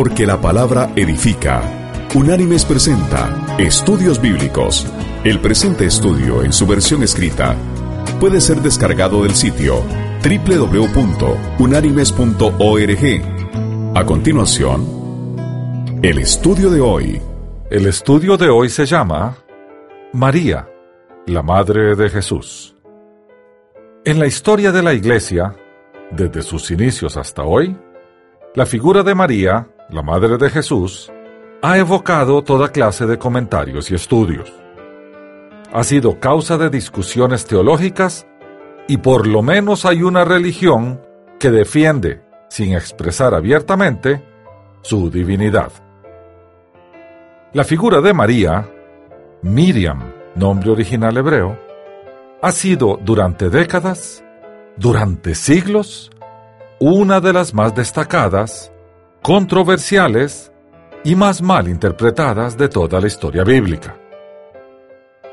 Porque la palabra edifica. Unánimes presenta Estudios Bíblicos. El presente estudio en su versión escrita puede ser descargado del sitio www.unánimes.org. A continuación, el estudio de hoy. El estudio de hoy se llama María, la Madre de Jesús. En la historia de la Iglesia, desde sus inicios hasta hoy, la figura de María, la Madre de Jesús, ha evocado toda clase de comentarios y estudios. Ha sido causa de discusiones teológicas y por lo menos hay una religión que defiende, sin expresar abiertamente, su divinidad. La figura de María, Miriam, nombre original hebreo, ha sido durante décadas, durante siglos, una de las más destacadas, controversiales y más mal interpretadas de toda la historia bíblica.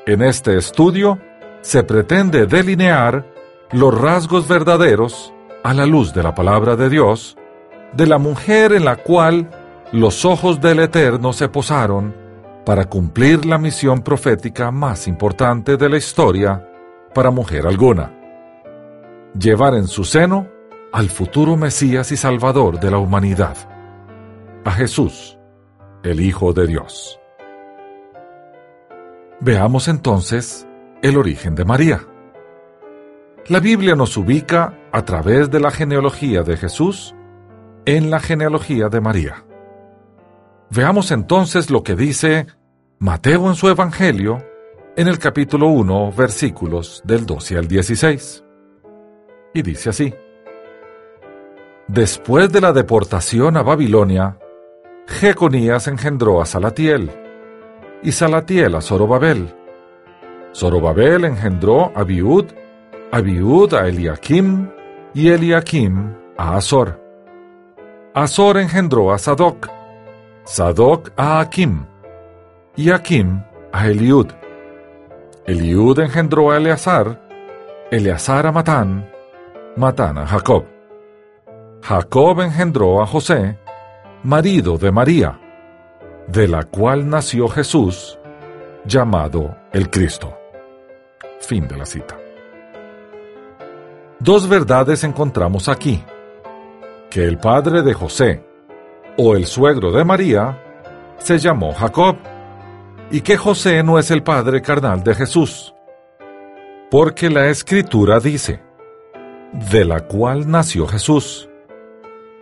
En este estudio se pretende delinear los rasgos verdaderos, a la luz de la palabra de Dios, de la mujer en la cual los ojos del Eterno se posaron para cumplir la misión profética más importante de la historia para mujer alguna. Llevar en su seno al futuro Mesías y Salvador de la humanidad, a Jesús, el Hijo de Dios. Veamos entonces el origen de María. La Biblia nos ubica a través de la genealogía de Jesús en la genealogía de María. Veamos entonces lo que dice Mateo en su Evangelio en el capítulo 1, versículos del 12 al 16. Y dice así. Después de la deportación a Babilonia, Jeconías engendró a Salatiel, y Salatiel a Zorobabel. Zorobabel engendró a Abiud, Abiud a Eliakim, y Eliakim a Azor. Azor engendró a Sadoc, Sadoc a Akim, y Akim a Eliud. Eliud engendró a Eleazar, Eleazar a Matán, Matán a Jacob. Jacob engendró a José, marido de María, de la cual nació Jesús, llamado el Cristo. Fin de la cita. Dos verdades encontramos aquí. Que el padre de José, o el suegro de María, se llamó Jacob y que José no es el padre carnal de Jesús. Porque la escritura dice, de la cual nació Jesús.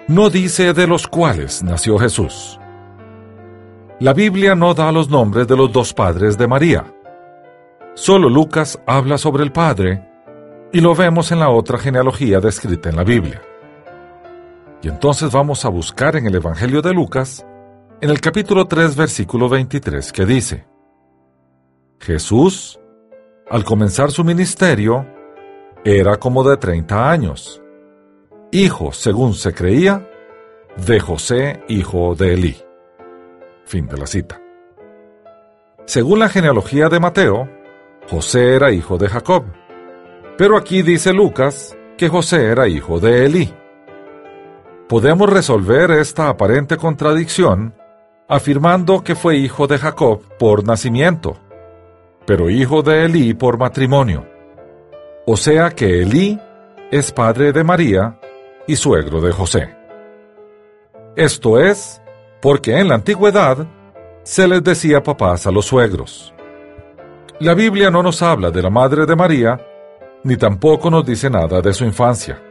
No dice de los cuales nació Jesús. La Biblia no da los nombres de los dos padres de María. Solo Lucas habla sobre el padre y lo vemos en la otra genealogía descrita en la Biblia. Y entonces vamos a buscar en el Evangelio de Lucas en el capítulo 3, versículo 23, que dice, Jesús, al comenzar su ministerio, era como de 30 años, hijo, según se creía, de José, hijo de Elí. Fin de la cita. Según la genealogía de Mateo, José era hijo de Jacob, pero aquí dice Lucas que José era hijo de Elí. Podemos resolver esta aparente contradicción afirmando que fue hijo de Jacob por nacimiento, pero hijo de Elí por matrimonio. O sea que Elí es padre de María y suegro de José. Esto es porque en la antigüedad se les decía papás a los suegros. La Biblia no nos habla de la madre de María, ni tampoco nos dice nada de su infancia.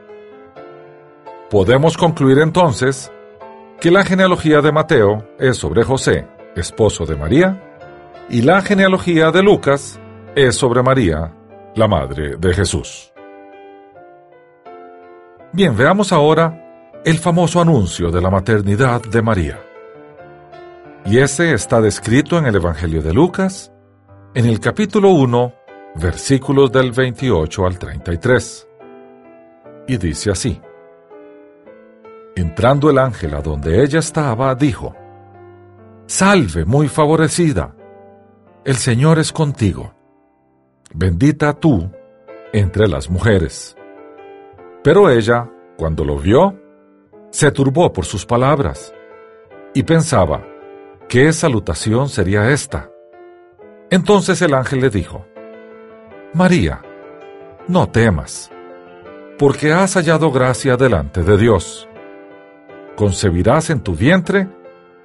Podemos concluir entonces que la genealogía de Mateo es sobre José, esposo de María, y la genealogía de Lucas es sobre María, la madre de Jesús. Bien, veamos ahora el famoso anuncio de la maternidad de María. Y ese está descrito en el Evangelio de Lucas, en el capítulo 1, versículos del 28 al 33. Y dice así. Entrando el ángel a donde ella estaba, dijo, Salve, muy favorecida, el Señor es contigo, bendita tú entre las mujeres. Pero ella, cuando lo vio, se turbó por sus palabras, y pensaba, ¿qué salutación sería esta? Entonces el ángel le dijo, María, no temas, porque has hallado gracia delante de Dios. Concebirás en tu vientre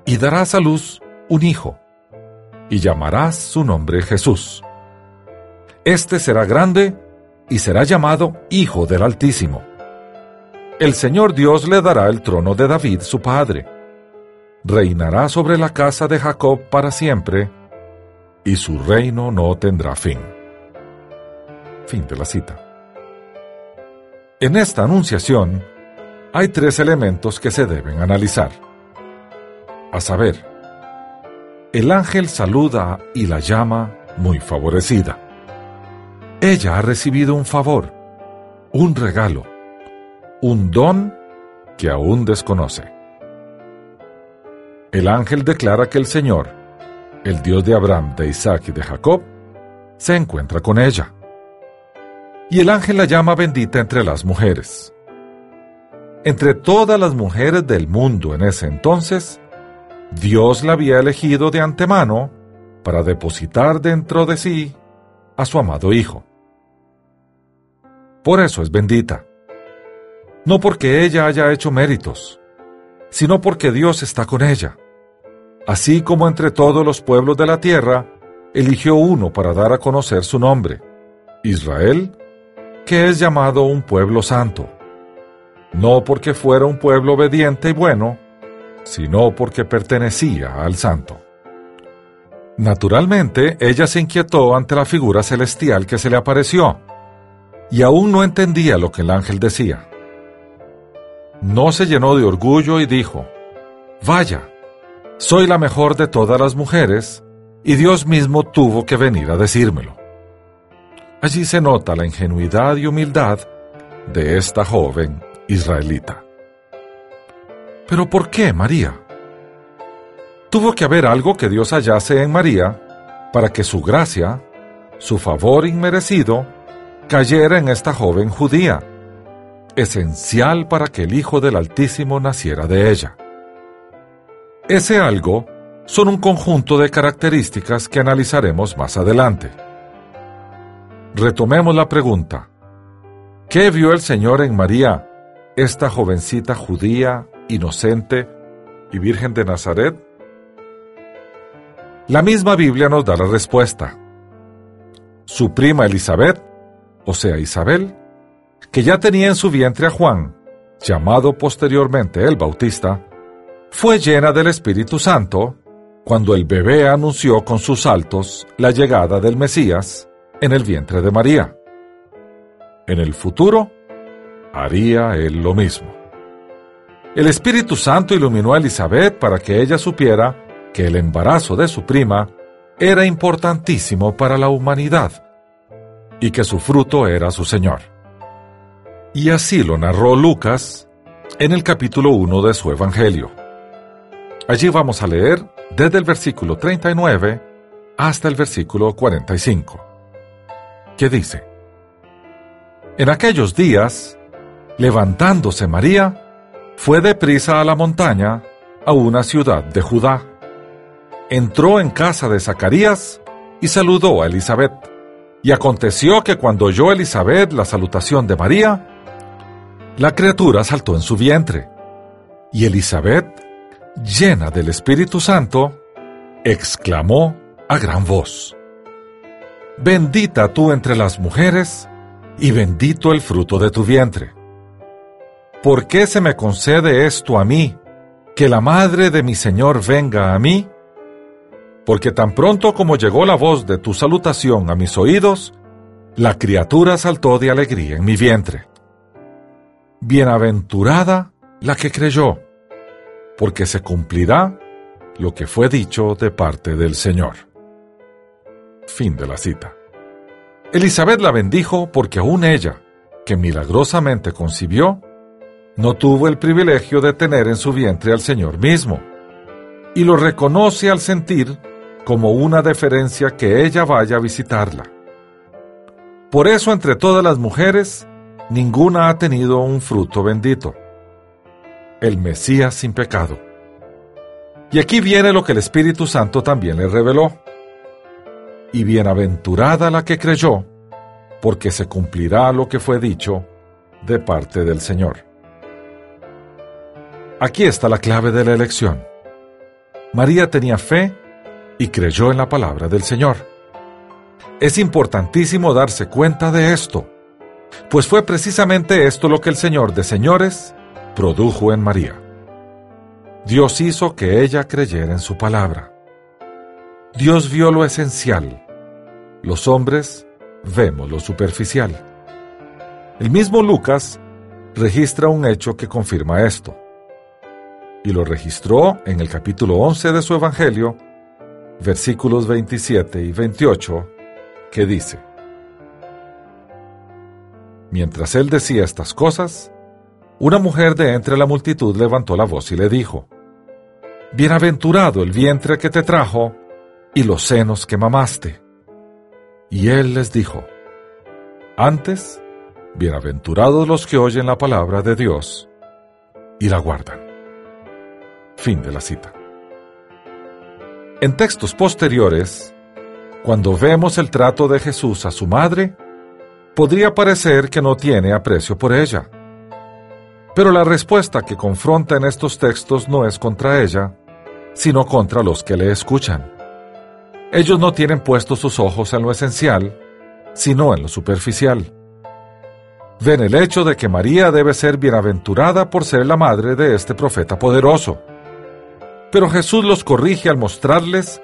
y darás a luz un hijo, y llamarás su nombre Jesús. Este será grande y será llamado Hijo del Altísimo. El Señor Dios le dará el trono de David su padre. Reinará sobre la casa de Jacob para siempre, y su reino no tendrá fin. Fin de la cita. En esta anunciación hay tres elementos que se deben analizar. A saber, el ángel saluda y la llama muy favorecida. Ella ha recibido un favor, un regalo, un don que aún desconoce. El ángel declara que el Señor, el Dios de Abraham, de Isaac y de Jacob, se encuentra con ella y el ángel la llama bendita entre las mujeres. Entre todas las mujeres del mundo en ese entonces, Dios la había elegido de antemano para depositar dentro de sí a su amado Hijo. Por eso es bendita. No porque ella haya hecho méritos, sino porque Dios está con ella. Así como entre todos los pueblos de la tierra, eligió uno para dar a conocer su nombre, Israel, que es llamado un pueblo santo, no porque fuera un pueblo obediente y bueno, sino porque pertenecía al santo. Naturalmente, ella se inquietó ante la figura celestial que se le apareció, y aún no entendía lo que el ángel decía. No se llenó de orgullo y dijo, Vaya, soy la mejor de todas las mujeres, y Dios mismo tuvo que venir a decírmelo. Allí se nota la ingenuidad y humildad de esta joven israelita. Pero ¿por qué María? Tuvo que haber algo que Dios hallase en María para que su gracia, su favor inmerecido, cayera en esta joven judía, esencial para que el Hijo del Altísimo naciera de ella. Ese algo son un conjunto de características que analizaremos más adelante. Retomemos la pregunta. ¿Qué vio el Señor en María, esta jovencita judía, inocente y virgen de Nazaret? La misma Biblia nos da la respuesta. Su prima Elizabeth, o sea Isabel, que ya tenía en su vientre a Juan, llamado posteriormente el Bautista, fue llena del Espíritu Santo cuando el bebé anunció con sus saltos la llegada del Mesías en el vientre de María. En el futuro, haría él lo mismo. El Espíritu Santo iluminó a Elizabeth para que ella supiera que el embarazo de su prima era importantísimo para la humanidad y que su fruto era su Señor. Y así lo narró Lucas en el capítulo 1 de su Evangelio. Allí vamos a leer desde el versículo 39 hasta el versículo 45 que dice, En aquellos días, levantándose María, fue deprisa a la montaña, a una ciudad de Judá. Entró en casa de Zacarías y saludó a Elizabeth. Y aconteció que cuando oyó Elizabeth la salutación de María, la criatura saltó en su vientre. Y Elizabeth, llena del Espíritu Santo, exclamó a gran voz, Bendita tú entre las mujeres, y bendito el fruto de tu vientre. ¿Por qué se me concede esto a mí, que la madre de mi Señor venga a mí? Porque tan pronto como llegó la voz de tu salutación a mis oídos, la criatura saltó de alegría en mi vientre. Bienaventurada la que creyó, porque se cumplirá lo que fue dicho de parte del Señor. Fin de la cita. Elizabeth la bendijo porque aún ella, que milagrosamente concibió, no tuvo el privilegio de tener en su vientre al Señor mismo, y lo reconoce al sentir como una deferencia que ella vaya a visitarla. Por eso entre todas las mujeres, ninguna ha tenido un fruto bendito, el Mesías sin pecado. Y aquí viene lo que el Espíritu Santo también le reveló. Y bienaventurada la que creyó, porque se cumplirá lo que fue dicho de parte del Señor. Aquí está la clave de la elección. María tenía fe y creyó en la palabra del Señor. Es importantísimo darse cuenta de esto, pues fue precisamente esto lo que el Señor de señores produjo en María. Dios hizo que ella creyera en su palabra. Dios vio lo esencial. Los hombres vemos lo superficial. El mismo Lucas registra un hecho que confirma esto. Y lo registró en el capítulo 11 de su Evangelio, versículos 27 y 28, que dice, Mientras él decía estas cosas, una mujer de entre la multitud levantó la voz y le dijo, Bienaventurado el vientre que te trajo y los senos que mamaste. Y él les dijo, Antes, bienaventurados los que oyen la palabra de Dios y la guardan. Fin de la cita. En textos posteriores, cuando vemos el trato de Jesús a su madre, podría parecer que no tiene aprecio por ella. Pero la respuesta que confronta en estos textos no es contra ella, sino contra los que le escuchan. Ellos no tienen puestos sus ojos en lo esencial, sino en lo superficial. Ven el hecho de que María debe ser bienaventurada por ser la madre de este profeta poderoso. Pero Jesús los corrige al mostrarles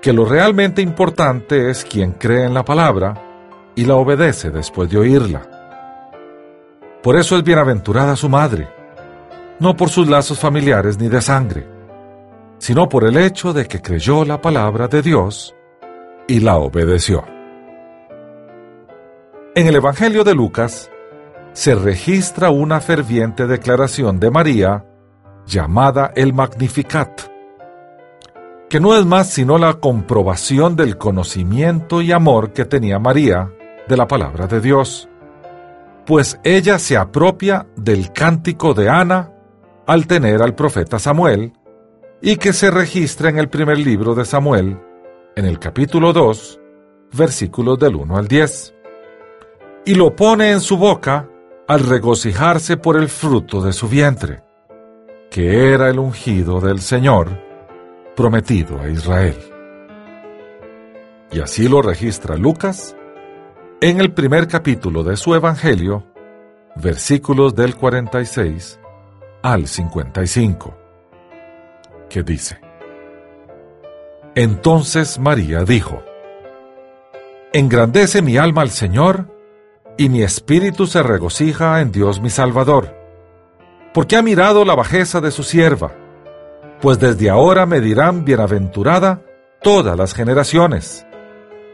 que lo realmente importante es quien cree en la palabra y la obedece después de oírla. Por eso es bienaventurada su madre, no por sus lazos familiares ni de sangre, sino por el hecho de que creyó la palabra de Dios y la obedeció. En el Evangelio de Lucas se registra una ferviente declaración de María llamada el Magnificat, que no es más sino la comprobación del conocimiento y amor que tenía María de la palabra de Dios, pues ella se apropia del cántico de Ana al tener al profeta Samuel, y que se registra en el primer libro de Samuel, en el capítulo 2, versículos del 1 al 10, y lo pone en su boca al regocijarse por el fruto de su vientre, que era el ungido del Señor, prometido a Israel. Y así lo registra Lucas en el primer capítulo de su Evangelio, versículos del 46 al 55, que dice, Entonces María dijo, Engrandece mi alma al Señor, y mi espíritu se regocija en Dios mi Salvador, porque ha mirado la bajeza de su sierva, pues desde ahora me dirán bienaventurada todas las generaciones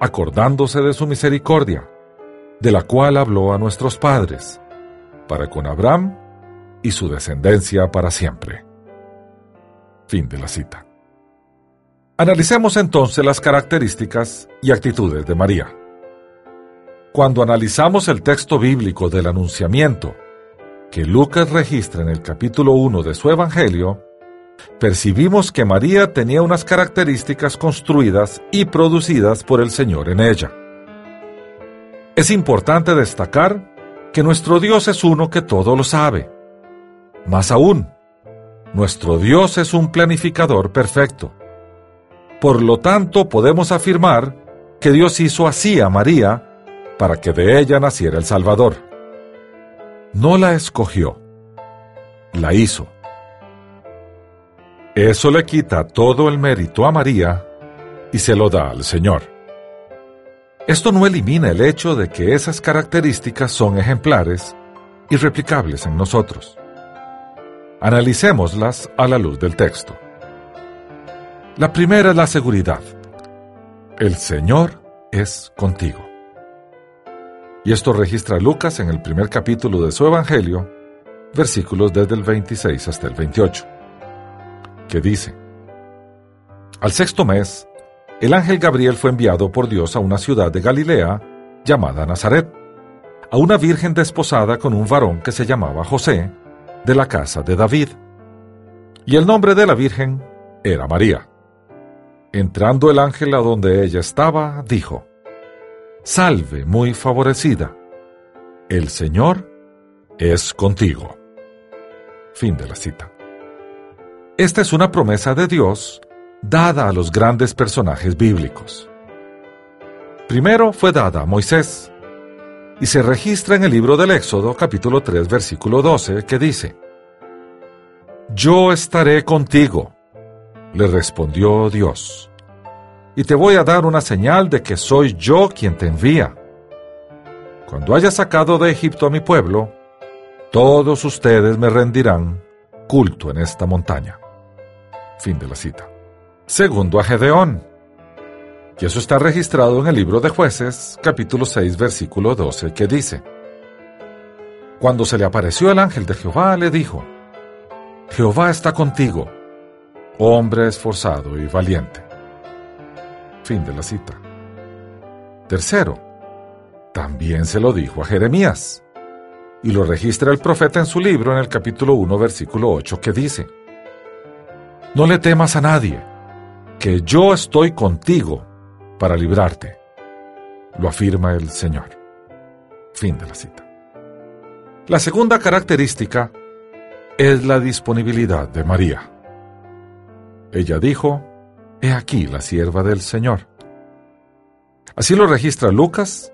acordándose de su misericordia, de la cual habló a nuestros padres, para con Abraham y su descendencia para siempre. Fin de la cita. Analicemos entonces las características y actitudes de María. Cuando analizamos el texto bíblico del anunciamiento que Lucas registra en el capítulo 1 de su Evangelio, percibimos que María tenía unas características construidas y producidas por el Señor en ella. Es importante destacar que nuestro Dios es uno que todo lo sabe. Más aún, nuestro Dios es un planificador perfecto. Por lo tanto, podemos afirmar que Dios hizo así a María para que de ella naciera el Salvador. No la escogió, la hizo. Eso le quita todo el mérito a María y se lo da al Señor. Esto no elimina el hecho de que esas características son ejemplares y replicables en nosotros. Analicémoslas a la luz del texto. La primera es la seguridad. El Señor es contigo. Y esto registra Lucas en el primer capítulo de su Evangelio, versículos desde el 26 hasta el 28, que dice, Al sexto mes, el ángel Gabriel fue enviado por Dios a una ciudad de Galilea llamada Nazaret, a una virgen desposada con un varón que se llamaba José, de la casa de David. Y el nombre de la virgen era María. Entrando el ángel a donde ella estaba, dijo, Salve, muy favorecida, el Señor es contigo. Fin de la cita. Esta es una promesa de Dios dada a los grandes personajes bíblicos. Primero fue dada a Moisés, y se registra en el libro del Éxodo capítulo 3 versículo 12 que dice, Yo estaré contigo le respondió Dios, y te voy a dar una señal de que soy yo quien te envía. Cuando haya sacado de Egipto a mi pueblo, todos ustedes me rendirán culto en esta montaña. Fin de la cita. Segundo a Gedeón. Y eso está registrado en el libro de jueces, capítulo 6, versículo 12, que dice, Cuando se le apareció el ángel de Jehová, le dijo, Jehová está contigo hombre esforzado y valiente. Fin de la cita. Tercero, también se lo dijo a Jeremías, y lo registra el profeta en su libro en el capítulo 1, versículo 8, que dice, No le temas a nadie, que yo estoy contigo para librarte, lo afirma el Señor. Fin de la cita. La segunda característica es la disponibilidad de María. Ella dijo, He aquí la sierva del Señor. Así lo registra Lucas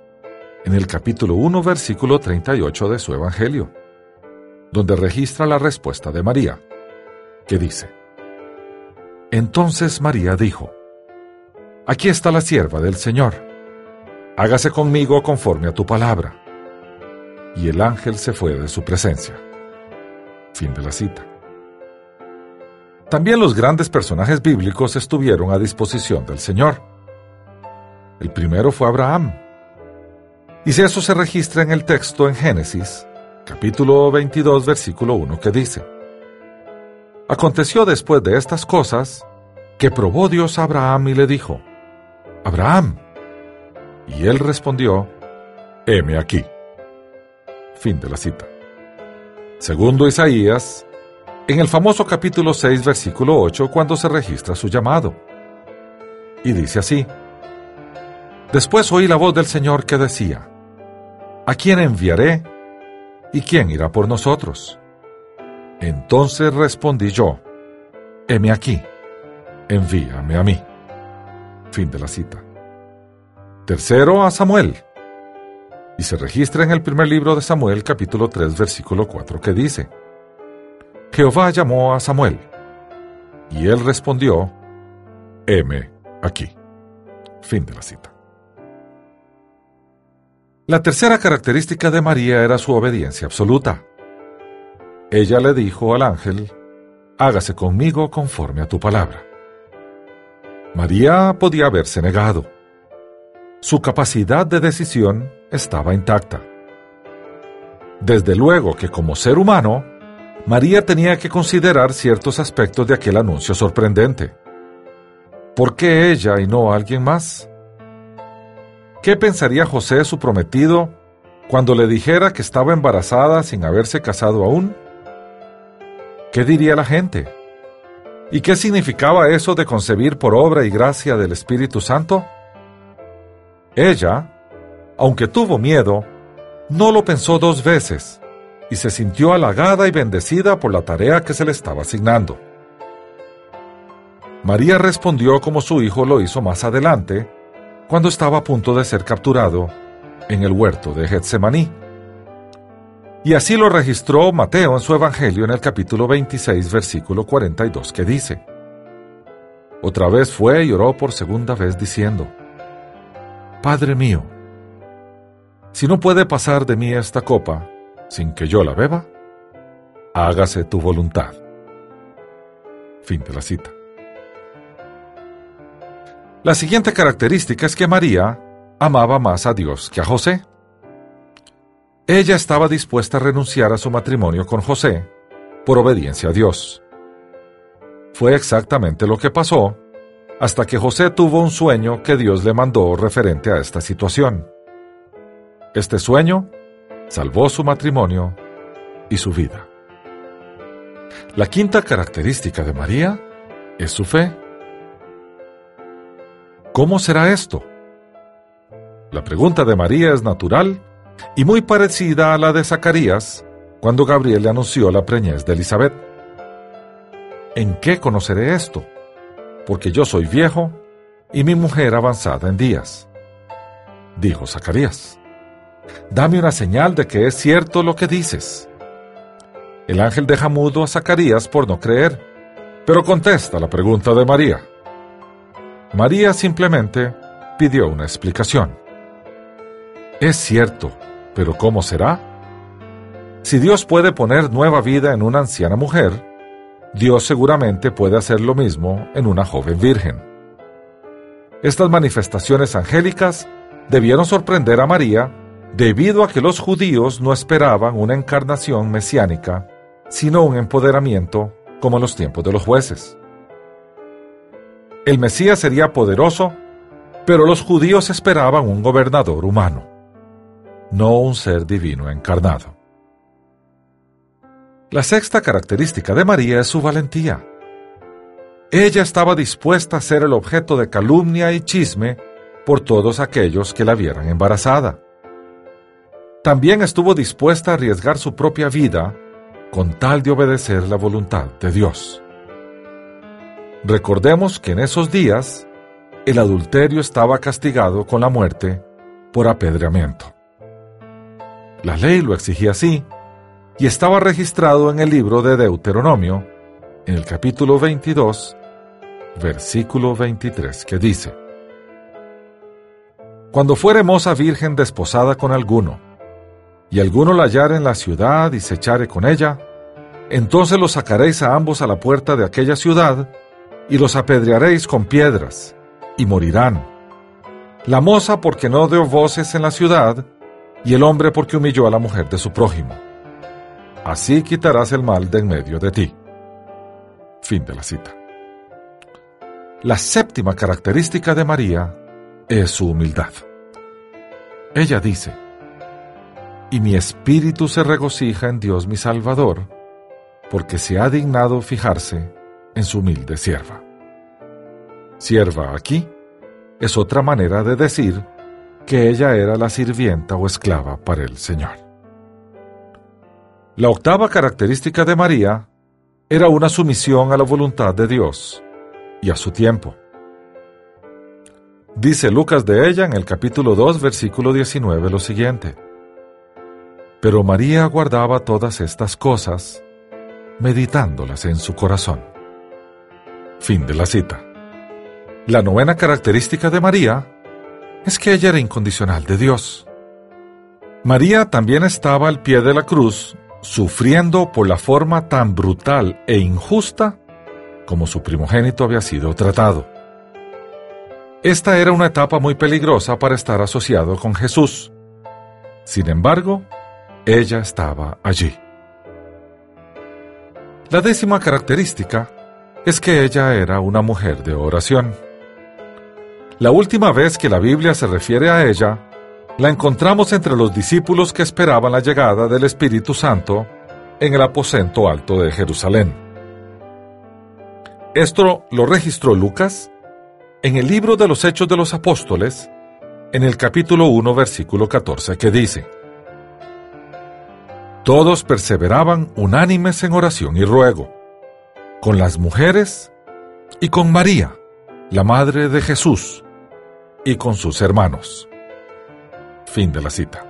en el capítulo 1, versículo 38 de su Evangelio, donde registra la respuesta de María, que dice, Entonces María dijo, Aquí está la sierva del Señor, hágase conmigo conforme a tu palabra. Y el ángel se fue de su presencia. Fin de la cita. También los grandes personajes bíblicos estuvieron a disposición del Señor. El primero fue Abraham. Y si eso se registra en el texto en Génesis, capítulo 22, versículo 1, que dice, Aconteció después de estas cosas, que probó Dios a Abraham y le dijo, Abraham. Y él respondió, heme aquí. Fin de la cita. Segundo Isaías, en el famoso capítulo 6, versículo 8, cuando se registra su llamado. Y dice así, Después oí la voz del Señor que decía, ¿A quién enviaré? ¿Y quién irá por nosotros? Entonces respondí yo, heme aquí, envíame a mí. Fin de la cita. Tercero a Samuel. Y se registra en el primer libro de Samuel, capítulo 3, versículo 4, que dice, Jehová llamó a Samuel, y él respondió, heme aquí. Fin de la cita. La tercera característica de María era su obediencia absoluta. Ella le dijo al ángel, hágase conmigo conforme a tu palabra. María podía haberse negado. Su capacidad de decisión estaba intacta. Desde luego que como ser humano, María tenía que considerar ciertos aspectos de aquel anuncio sorprendente. ¿Por qué ella y no alguien más? ¿Qué pensaría José, su prometido, cuando le dijera que estaba embarazada sin haberse casado aún? ¿Qué diría la gente? ¿Y qué significaba eso de concebir por obra y gracia del Espíritu Santo? Ella, aunque tuvo miedo, no lo pensó dos veces y se sintió halagada y bendecida por la tarea que se le estaba asignando. María respondió como su hijo lo hizo más adelante, cuando estaba a punto de ser capturado en el huerto de Getsemaní. Y así lo registró Mateo en su Evangelio en el capítulo 26, versículo 42, que dice, Otra vez fue y oró por segunda vez diciendo, Padre mío, si no puede pasar de mí esta copa, sin que yo la beba, hágase tu voluntad. Fin de la cita. La siguiente característica es que María amaba más a Dios que a José. Ella estaba dispuesta a renunciar a su matrimonio con José por obediencia a Dios. Fue exactamente lo que pasó hasta que José tuvo un sueño que Dios le mandó referente a esta situación. Este sueño salvó su matrimonio y su vida. La quinta característica de María es su fe. ¿Cómo será esto? La pregunta de María es natural y muy parecida a la de Zacarías cuando Gabriel le anunció la preñez de Elizabeth. ¿En qué conoceré esto? Porque yo soy viejo y mi mujer avanzada en días. Dijo Zacarías. Dame una señal de que es cierto lo que dices. El ángel deja mudo a Zacarías por no creer, pero contesta la pregunta de María. María simplemente pidió una explicación. Es cierto, pero ¿cómo será? Si Dios puede poner nueva vida en una anciana mujer, Dios seguramente puede hacer lo mismo en una joven virgen. Estas manifestaciones angélicas debieron sorprender a María debido a que los judíos no esperaban una encarnación mesiánica, sino un empoderamiento como en los tiempos de los jueces. El Mesías sería poderoso, pero los judíos esperaban un gobernador humano no un ser divino encarnado. La sexta característica de María es su valentía. Ella estaba dispuesta a ser el objeto de calumnia y chisme por todos aquellos que la vieran embarazada. También estuvo dispuesta a arriesgar su propia vida con tal de obedecer la voluntad de Dios. Recordemos que en esos días el adulterio estaba castigado con la muerte por apedreamiento. La ley lo exigía así, y estaba registrado en el libro de Deuteronomio, en el capítulo 22, versículo 23, que dice, Cuando fuere moza virgen desposada con alguno, y alguno la hallare en la ciudad y se echare con ella, entonces los sacaréis a ambos a la puerta de aquella ciudad, y los apedrearéis con piedras, y morirán. La moza porque no dio voces en la ciudad, y el hombre porque humilló a la mujer de su prójimo. Así quitarás el mal de en medio de ti. Fin de la cita. La séptima característica de María es su humildad. Ella dice, y mi espíritu se regocija en Dios mi Salvador, porque se ha dignado fijarse en su humilde sierva. Sierva aquí es otra manera de decir que ella era la sirvienta o esclava para el Señor. La octava característica de María era una sumisión a la voluntad de Dios y a su tiempo. Dice Lucas de ella en el capítulo 2, versículo 19 lo siguiente. Pero María guardaba todas estas cosas, meditándolas en su corazón. Fin de la cita. La novena característica de María es que ella era incondicional de Dios. María también estaba al pie de la cruz, sufriendo por la forma tan brutal e injusta como su primogénito había sido tratado. Esta era una etapa muy peligrosa para estar asociado con Jesús. Sin embargo, ella estaba allí. La décima característica es que ella era una mujer de oración. La última vez que la Biblia se refiere a ella, la encontramos entre los discípulos que esperaban la llegada del Espíritu Santo en el aposento alto de Jerusalén. Esto lo registró Lucas en el libro de los Hechos de los Apóstoles, en el capítulo 1, versículo 14, que dice, Todos perseveraban unánimes en oración y ruego, con las mujeres y con María, la Madre de Jesús, y con sus hermanos. Fin de la cita.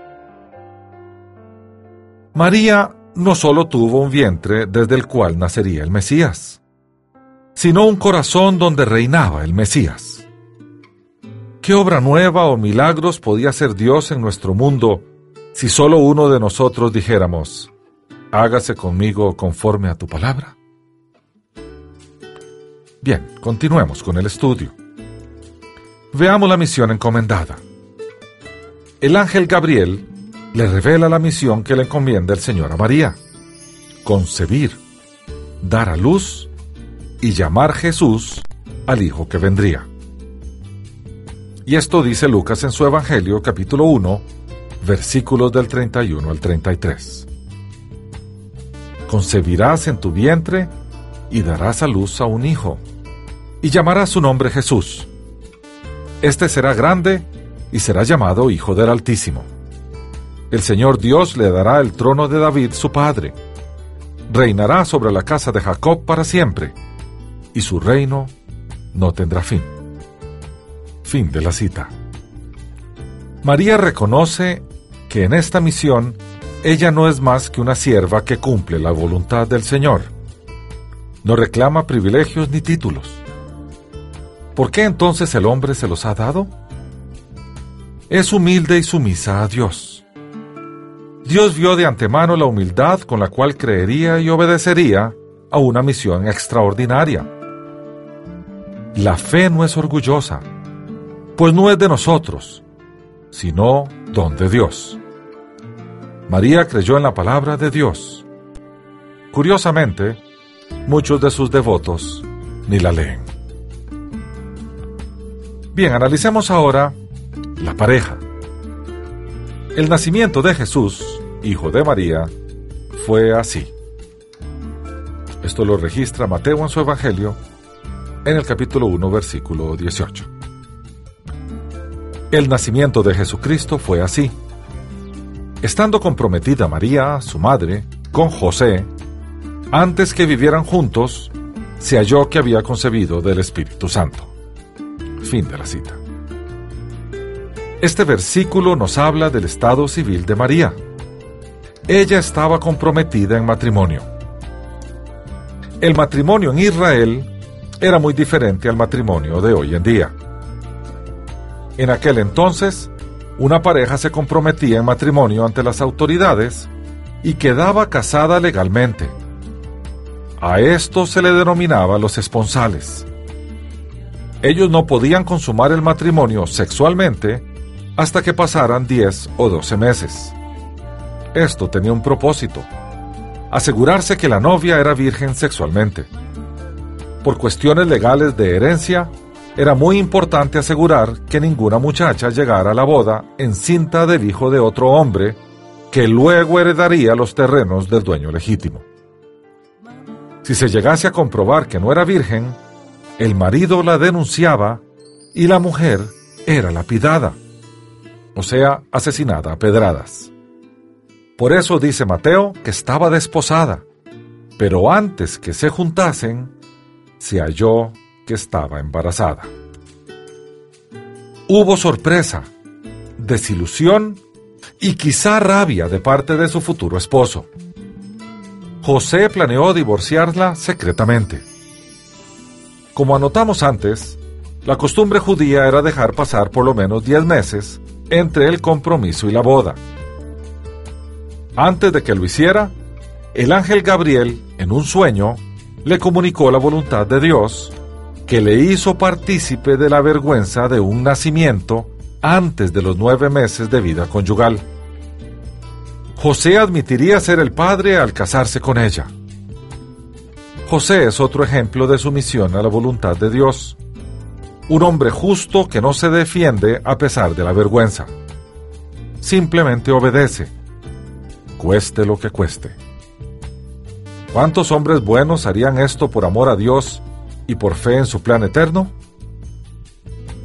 María no solo tuvo un vientre desde el cual nacería el Mesías, sino un corazón donde reinaba el Mesías. ¿Qué obra nueva o milagros podía hacer Dios en nuestro mundo si solo uno de nosotros dijéramos, hágase conmigo conforme a tu palabra? Bien, continuemos con el estudio. Veamos la misión encomendada. El ángel Gabriel le revela la misión que le encomienda el Señor a María. Concebir, dar a luz y llamar Jesús al Hijo que vendría. Y esto dice Lucas en su Evangelio capítulo 1, versículos del 31 al 33. Concebirás en tu vientre y darás a luz a un hijo, y llamarás su nombre Jesús. Este será grande y será llamado Hijo del Altísimo. El Señor Dios le dará el trono de David su padre. Reinará sobre la casa de Jacob para siempre, y su reino no tendrá fin. Fin de la cita. María reconoce que en esta misión ella no es más que una sierva que cumple la voluntad del Señor. No reclama privilegios ni títulos. ¿Por qué entonces el hombre se los ha dado? Es humilde y sumisa a Dios. Dios vio de antemano la humildad con la cual creería y obedecería a una misión extraordinaria. La fe no es orgullosa, pues no es de nosotros, sino don de Dios. María creyó en la palabra de Dios. Curiosamente, muchos de sus devotos ni la leen. Bien, analicemos ahora la pareja. El nacimiento de Jesús, hijo de María, fue así. Esto lo registra Mateo en su Evangelio en el capítulo 1, versículo 18. El nacimiento de Jesucristo fue así. Estando comprometida María, su madre, con José, antes que vivieran juntos, se halló que había concebido del Espíritu Santo. Fin de la cita. Este versículo nos habla del estado civil de María. Ella estaba comprometida en matrimonio. El matrimonio en Israel era muy diferente al matrimonio de hoy en día. En aquel entonces, una pareja se comprometía en matrimonio ante las autoridades y quedaba casada legalmente. A esto se le denominaba los esponsales. Ellos no podían consumar el matrimonio sexualmente hasta que pasaran 10 o 12 meses. Esto tenía un propósito, asegurarse que la novia era virgen sexualmente por cuestiones legales de herencia, era muy importante asegurar que ninguna muchacha llegara a la boda encinta del hijo de otro hombre que luego heredaría los terrenos del dueño legítimo. Si se llegase a comprobar que no era virgen, el marido la denunciaba y la mujer era lapidada, o sea, asesinada a pedradas. Por eso dice Mateo que estaba desposada, pero antes que se juntasen, se halló que estaba embarazada. Hubo sorpresa, desilusión y quizá rabia de parte de su futuro esposo. José planeó divorciarla secretamente. Como anotamos antes, la costumbre judía era dejar pasar por lo menos 10 meses entre el compromiso y la boda. Antes de que lo hiciera, el ángel Gabriel, en un sueño, le comunicó la voluntad de Dios, que le hizo partícipe de la vergüenza de un nacimiento antes de los nueve meses de vida conyugal. José admitiría ser el padre al casarse con ella. José es otro ejemplo de sumisión a la voluntad de Dios. Un hombre justo que no se defiende a pesar de la vergüenza. Simplemente obedece, cueste lo que cueste. ¿Cuántos hombres buenos harían esto por amor a Dios y por fe en su plan eterno?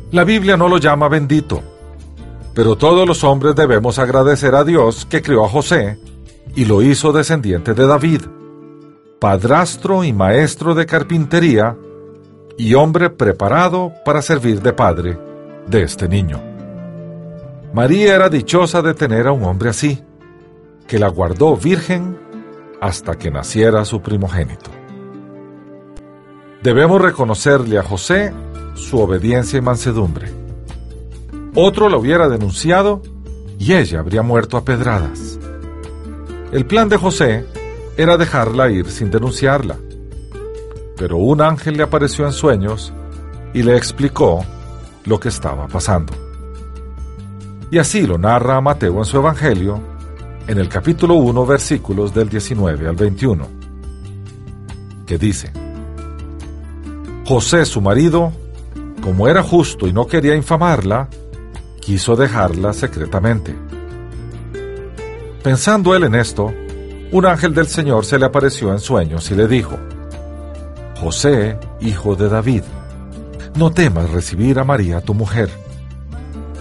La Biblia no lo llama bendito, pero todos los hombres debemos agradecer a Dios que creó a José y lo hizo descendiente de David, padrastro y maestro de carpintería y hombre preparado para servir de padre de este niño. María era dichosa de tener a un hombre así, que la guardó virgen hasta que naciera su primogénito. Debemos reconocerle a José su obediencia y mansedumbre. Otro la hubiera denunciado y ella habría muerto a pedradas. El plan de José era dejarla ir sin denunciarla. Pero un ángel le apareció en sueños y le explicó lo que estaba pasando. Y así lo narra Mateo en su Evangelio, en el capítulo 1, versículos del 19 al 21, que dice, José, su marido, como era justo y no quería infamarla, quiso dejarla secretamente. Pensando él en esto, un ángel del Señor se le apareció en sueños y le dijo, José, hijo de David, no temas recibir a María tu mujer,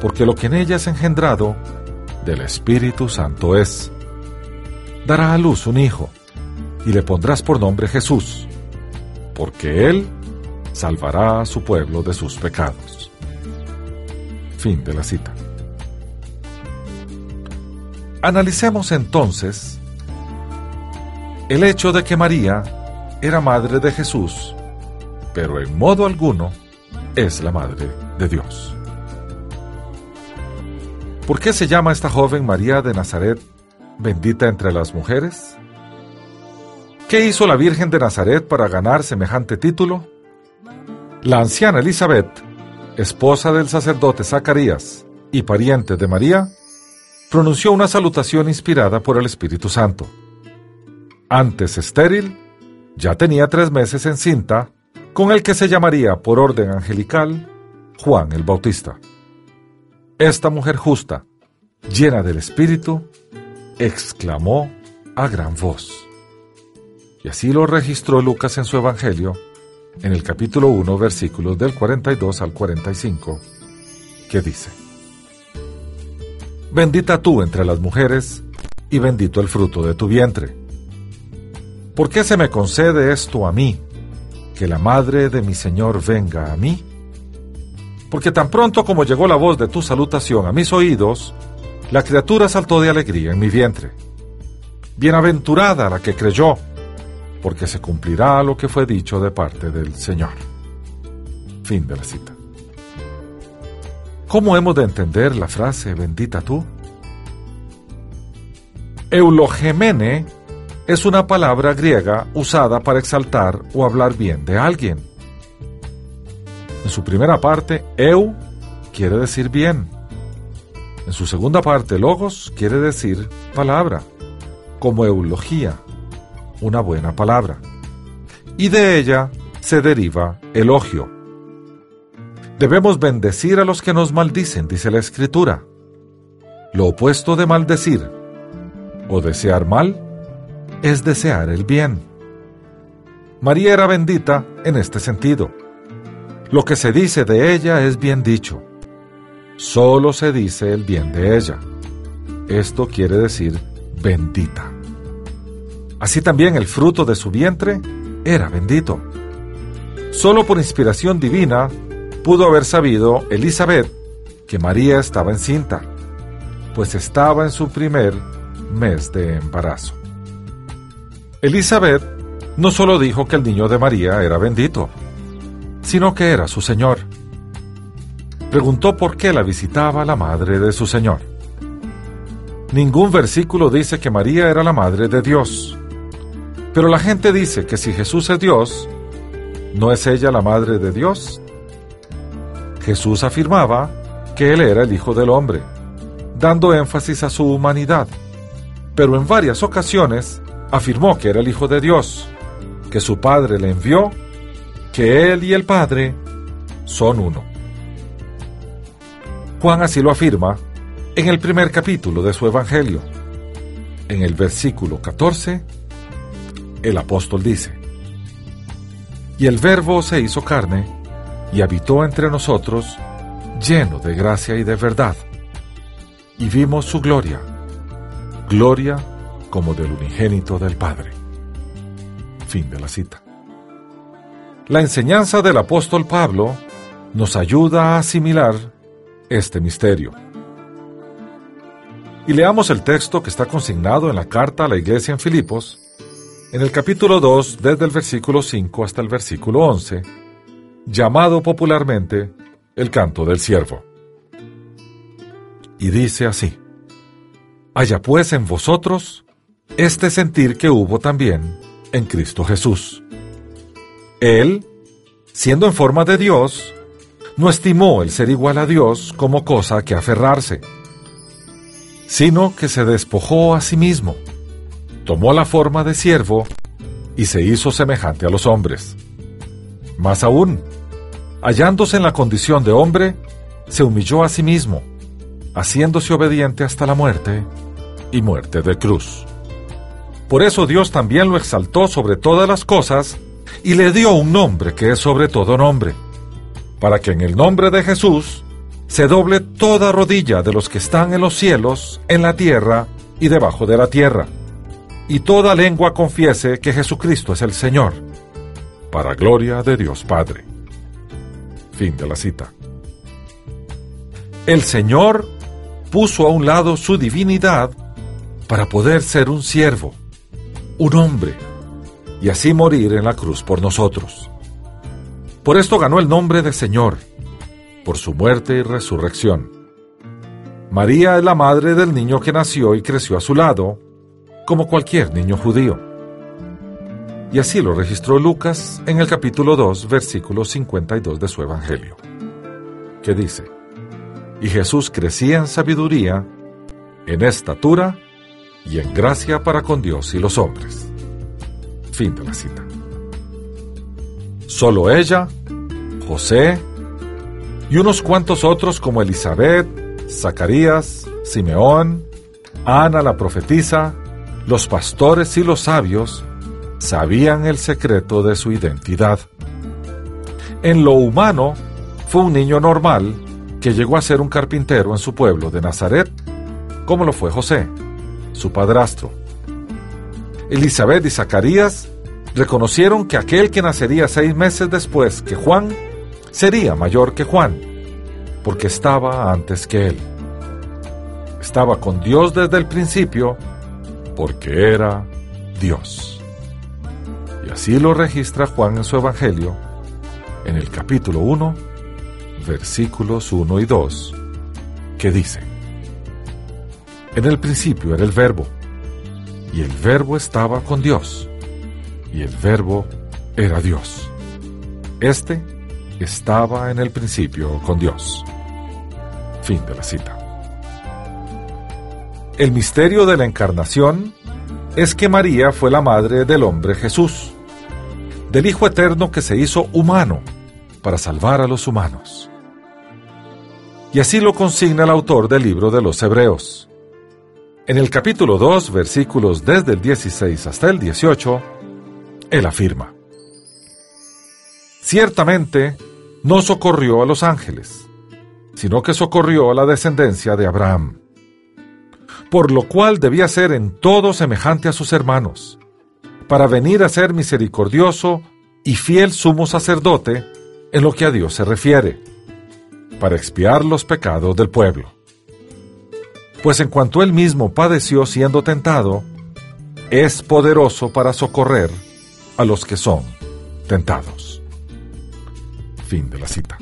porque lo que en ella es engendrado del Espíritu Santo es. Dará a luz un hijo, y le pondrás por nombre Jesús, porque él salvará a su pueblo de sus pecados. Fin de la cita. Analicemos entonces el hecho de que María era madre de Jesús, pero en modo alguno es la madre de Dios. ¿Por qué se llama esta joven María de Nazaret bendita entre las mujeres? ¿Qué hizo la Virgen de Nazaret para ganar semejante título? La anciana Elizabeth, esposa del sacerdote Zacarías y pariente de María, pronunció una salutación inspirada por el Espíritu Santo. Antes estéril, ya tenía tres meses encinta, con el que se llamaría por orden angelical Juan el Bautista. Esta mujer justa, llena del Espíritu, exclamó a gran voz. Y así lo registró Lucas en su Evangelio, en el capítulo 1, versículos del 42 al 45, que dice, Bendita tú entre las mujeres, y bendito el fruto de tu vientre. ¿Por qué se me concede esto a mí, que la madre de mi Señor venga a mí? Porque tan pronto como llegó la voz de tu salutación a mis oídos, la criatura saltó de alegría en mi vientre. Bienaventurada la que creyó, porque se cumplirá lo que fue dicho de parte del Señor. Fin de la cita. ¿Cómo hemos de entender la frase bendita tú? Eulogemene es una palabra griega usada para exaltar o hablar bien de alguien. En su primera parte, eu quiere decir bien. En su segunda parte, logos quiere decir palabra, como eulogía, una buena palabra. Y de ella se deriva elogio. Debemos bendecir a los que nos maldicen, dice la Escritura. Lo opuesto de maldecir o desear mal es desear el bien. María era bendita en este sentido. Lo que se dice de ella es bien dicho. Solo se dice el bien de ella. Esto quiere decir bendita. Así también el fruto de su vientre era bendito. Solo por inspiración divina pudo haber sabido Elizabeth que María estaba encinta, pues estaba en su primer mes de embarazo. Elizabeth no solo dijo que el niño de María era bendito, sino que era su Señor. Preguntó por qué la visitaba la madre de su Señor. Ningún versículo dice que María era la madre de Dios, pero la gente dice que si Jesús es Dios, ¿no es ella la madre de Dios? Jesús afirmaba que Él era el Hijo del Hombre, dando énfasis a su humanidad, pero en varias ocasiones afirmó que era el Hijo de Dios, que su Padre le envió, que Él y el Padre son uno. Juan así lo afirma en el primer capítulo de su Evangelio. En el versículo 14, el apóstol dice, Y el Verbo se hizo carne y habitó entre nosotros, lleno de gracia y de verdad, y vimos su gloria, gloria como del unigénito del Padre. Fin de la cita. La enseñanza del apóstol Pablo nos ayuda a asimilar este misterio. Y leamos el texto que está consignado en la carta a la iglesia en Filipos, en el capítulo 2, desde el versículo 5 hasta el versículo 11, llamado popularmente el canto del siervo. Y dice así, Haya pues en vosotros este sentir que hubo también en Cristo Jesús. Él, siendo en forma de Dios, no estimó el ser igual a Dios como cosa que aferrarse, sino que se despojó a sí mismo, tomó la forma de siervo y se hizo semejante a los hombres. Más aún, hallándose en la condición de hombre, se humilló a sí mismo, haciéndose obediente hasta la muerte y muerte de cruz. Por eso Dios también lo exaltó sobre todas las cosas y le dio un nombre que es sobre todo nombre, para que en el nombre de Jesús se doble toda rodilla de los que están en los cielos, en la tierra y debajo de la tierra, y toda lengua confiese que Jesucristo es el Señor, para gloria de Dios Padre. Fin de la cita. El Señor puso a un lado su divinidad para poder ser un siervo, un hombre, y así morir en la cruz por nosotros. Por esto ganó el nombre de Señor, por su muerte y resurrección. María es la madre del niño que nació y creció a su lado, como cualquier niño judío. Y así lo registró Lucas en el capítulo 2, versículo 52 de su Evangelio, que dice, Y Jesús crecía en sabiduría, en estatura y en gracia para con Dios y los hombres. Fin de la cita. Solo ella, José y unos cuantos otros como Elizabeth, Zacarías, Simeón, Ana la profetisa, los pastores y los sabios sabían el secreto de su identidad. En lo humano, fue un niño normal que llegó a ser un carpintero en su pueblo de Nazaret, como lo fue José, su padrastro. Elizabeth y Zacarías reconocieron que aquel que nacería seis meses después que Juan sería mayor que Juan, porque estaba antes que él. Estaba con Dios desde el principio, porque era Dios. Y así lo registra Juan en su Evangelio, en el capítulo 1, versículos 1 y 2, que dice, En el principio era el verbo, y el verbo estaba con Dios y el verbo era Dios. Este estaba en el principio con Dios. Fin de la cita. El misterio de la encarnación es que María fue la madre del hombre Jesús, del Hijo Eterno que se hizo humano para salvar a los humanos. Y así lo consigna el autor del libro de los Hebreos. En el capítulo 2, versículos desde el 16 hasta el 18, él afirma, Ciertamente no socorrió a los ángeles, sino que socorrió a la descendencia de Abraham, por lo cual debía ser en todo semejante a sus hermanos, para venir a ser misericordioso y fiel sumo sacerdote en lo que a Dios se refiere, para expiar los pecados del pueblo. Pues en cuanto él mismo padeció siendo tentado, es poderoso para socorrer a los que son tentados. Fin de la cita.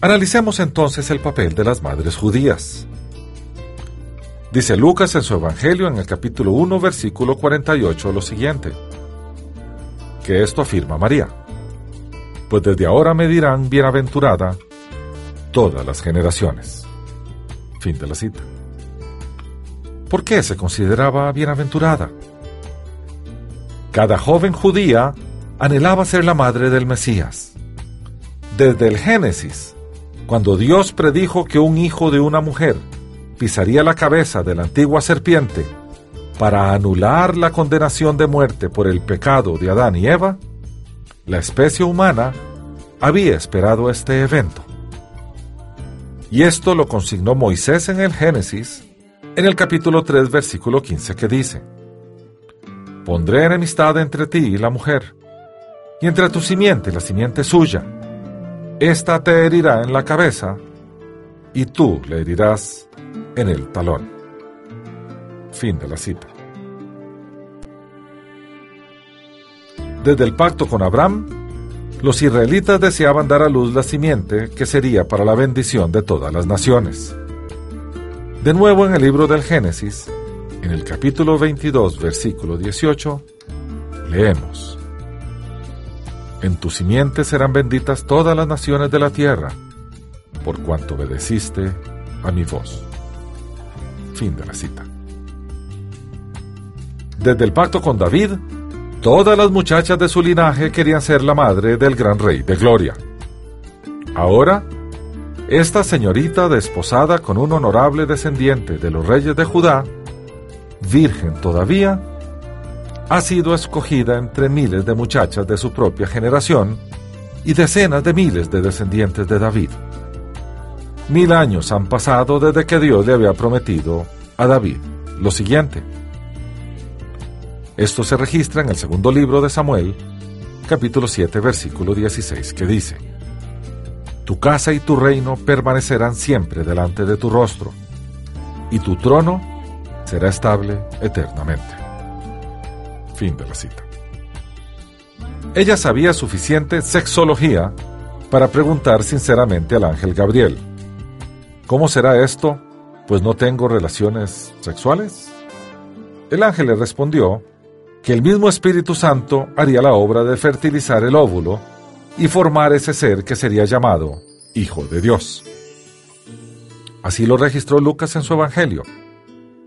Analicemos entonces el papel de las madres judías. Dice Lucas en su Evangelio en el capítulo 1, versículo 48 lo siguiente, que esto afirma María, pues desde ahora me dirán bienaventurada todas las generaciones. Fin de la cita. ¿Por qué se consideraba bienaventurada? Cada joven judía anhelaba ser la madre del Mesías. Desde el Génesis, cuando Dios predijo que un hijo de una mujer pisaría la cabeza de la antigua serpiente para anular la condenación de muerte por el pecado de Adán y Eva, la especie humana había esperado este evento. Y esto lo consignó Moisés en el Génesis, en el capítulo 3, versículo 15, que dice, Pondré enemistad entre ti y la mujer, y entre tu simiente y la simiente suya. Esta te herirá en la cabeza, y tú le herirás en el talón. Fin de la cita. Desde el pacto con Abraham, los israelitas deseaban dar a luz la simiente que sería para la bendición de todas las naciones. De nuevo en el libro del Génesis, en el capítulo 22, versículo 18, leemos. En tu simiente serán benditas todas las naciones de la tierra, por cuanto obedeciste a mi voz. Fin de la cita. Desde el pacto con David, todas las muchachas de su linaje querían ser la madre del gran rey de gloria. Ahora, esta señorita desposada con un honorable descendiente de los reyes de Judá, virgen todavía, ha sido escogida entre miles de muchachas de su propia generación y decenas de miles de descendientes de David. Mil años han pasado desde que Dios le había prometido a David lo siguiente. Esto se registra en el segundo libro de Samuel, capítulo 7, versículo 16, que dice, Tu casa y tu reino permanecerán siempre delante de tu rostro, y tu trono será estable eternamente. Fin de la cita. Ella sabía suficiente sexología para preguntar sinceramente al ángel Gabriel, ¿cómo será esto? Pues no tengo relaciones sexuales. El ángel le respondió que el mismo Espíritu Santo haría la obra de fertilizar el óvulo y formar ese ser que sería llamado Hijo de Dios. Así lo registró Lucas en su Evangelio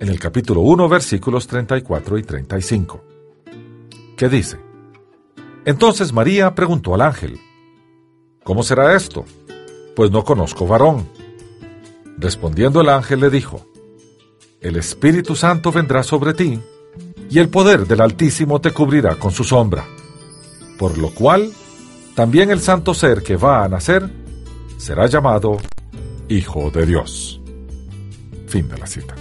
en el capítulo 1, versículos 34 y 35. ¿Qué dice? Entonces María preguntó al ángel, ¿Cómo será esto? Pues no conozco varón. Respondiendo el ángel le dijo, El Espíritu Santo vendrá sobre ti, y el poder del Altísimo te cubrirá con su sombra. Por lo cual, también el santo ser que va a nacer será llamado Hijo de Dios. Fin de la cita.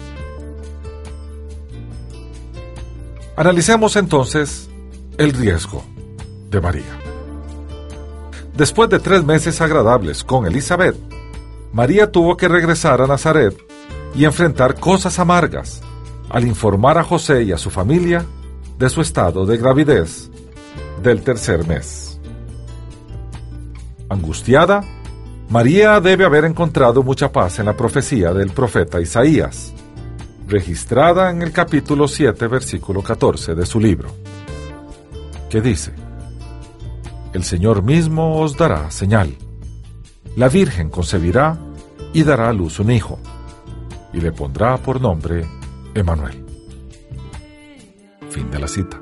Analicemos entonces el riesgo de María. Después de tres meses agradables con Elizabeth, María tuvo que regresar a Nazaret y enfrentar cosas amargas al informar a José y a su familia de su estado de gravidez del tercer mes. Angustiada, María debe haber encontrado mucha paz en la profecía del profeta Isaías, registrada en el capítulo 7, versículo 14 de su libro, que dice, El Señor mismo os dará señal. La Virgen concebirá y dará a luz un hijo, y le pondrá por nombre Emanuel. Fin de la cita.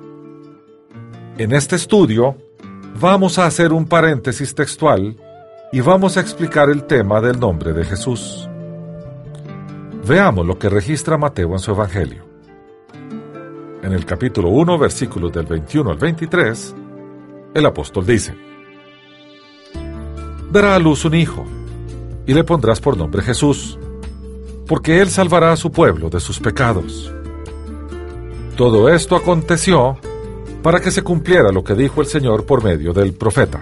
En este estudio vamos a hacer un paréntesis textual y vamos a explicar el tema del nombre de Jesús. Veamos lo que registra Mateo en su Evangelio. En el capítulo 1, versículos del 21 al 23, el apóstol dice, Dará a luz un hijo, y le pondrás por nombre Jesús, porque él salvará a su pueblo de sus pecados. Todo esto aconteció para que se cumpliera lo que dijo el Señor por medio del profeta.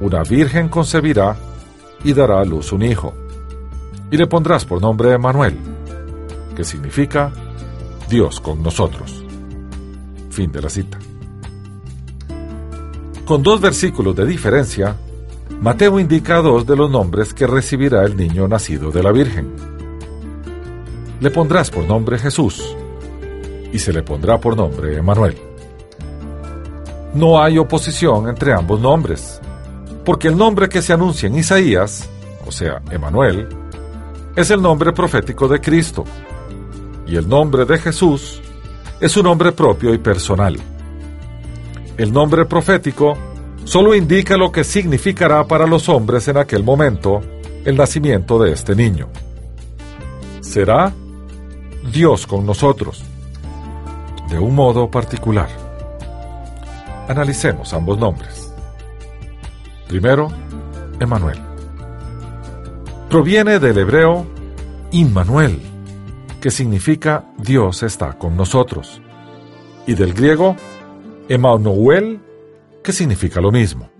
Una virgen concebirá y dará a luz un hijo y le pondrás por nombre Emanuel, que significa Dios con nosotros. Fin de la cita. Con dos versículos de diferencia, Mateo indica dos de los nombres que recibirá el niño nacido de la Virgen. Le pondrás por nombre Jesús y se le pondrá por nombre Emanuel. No hay oposición entre ambos nombres, porque el nombre que se anuncia en Isaías, o sea, Emanuel, es el nombre profético de Cristo, y el nombre de Jesús es un nombre propio y personal. El nombre profético solo indica lo que significará para los hombres en aquel momento el nacimiento de este niño. Será Dios con nosotros, de un modo particular. Analicemos ambos nombres. Primero, Emanuel proviene del hebreo Immanuel, que significa Dios está con nosotros, y del griego Emmanuel, que significa lo mismo.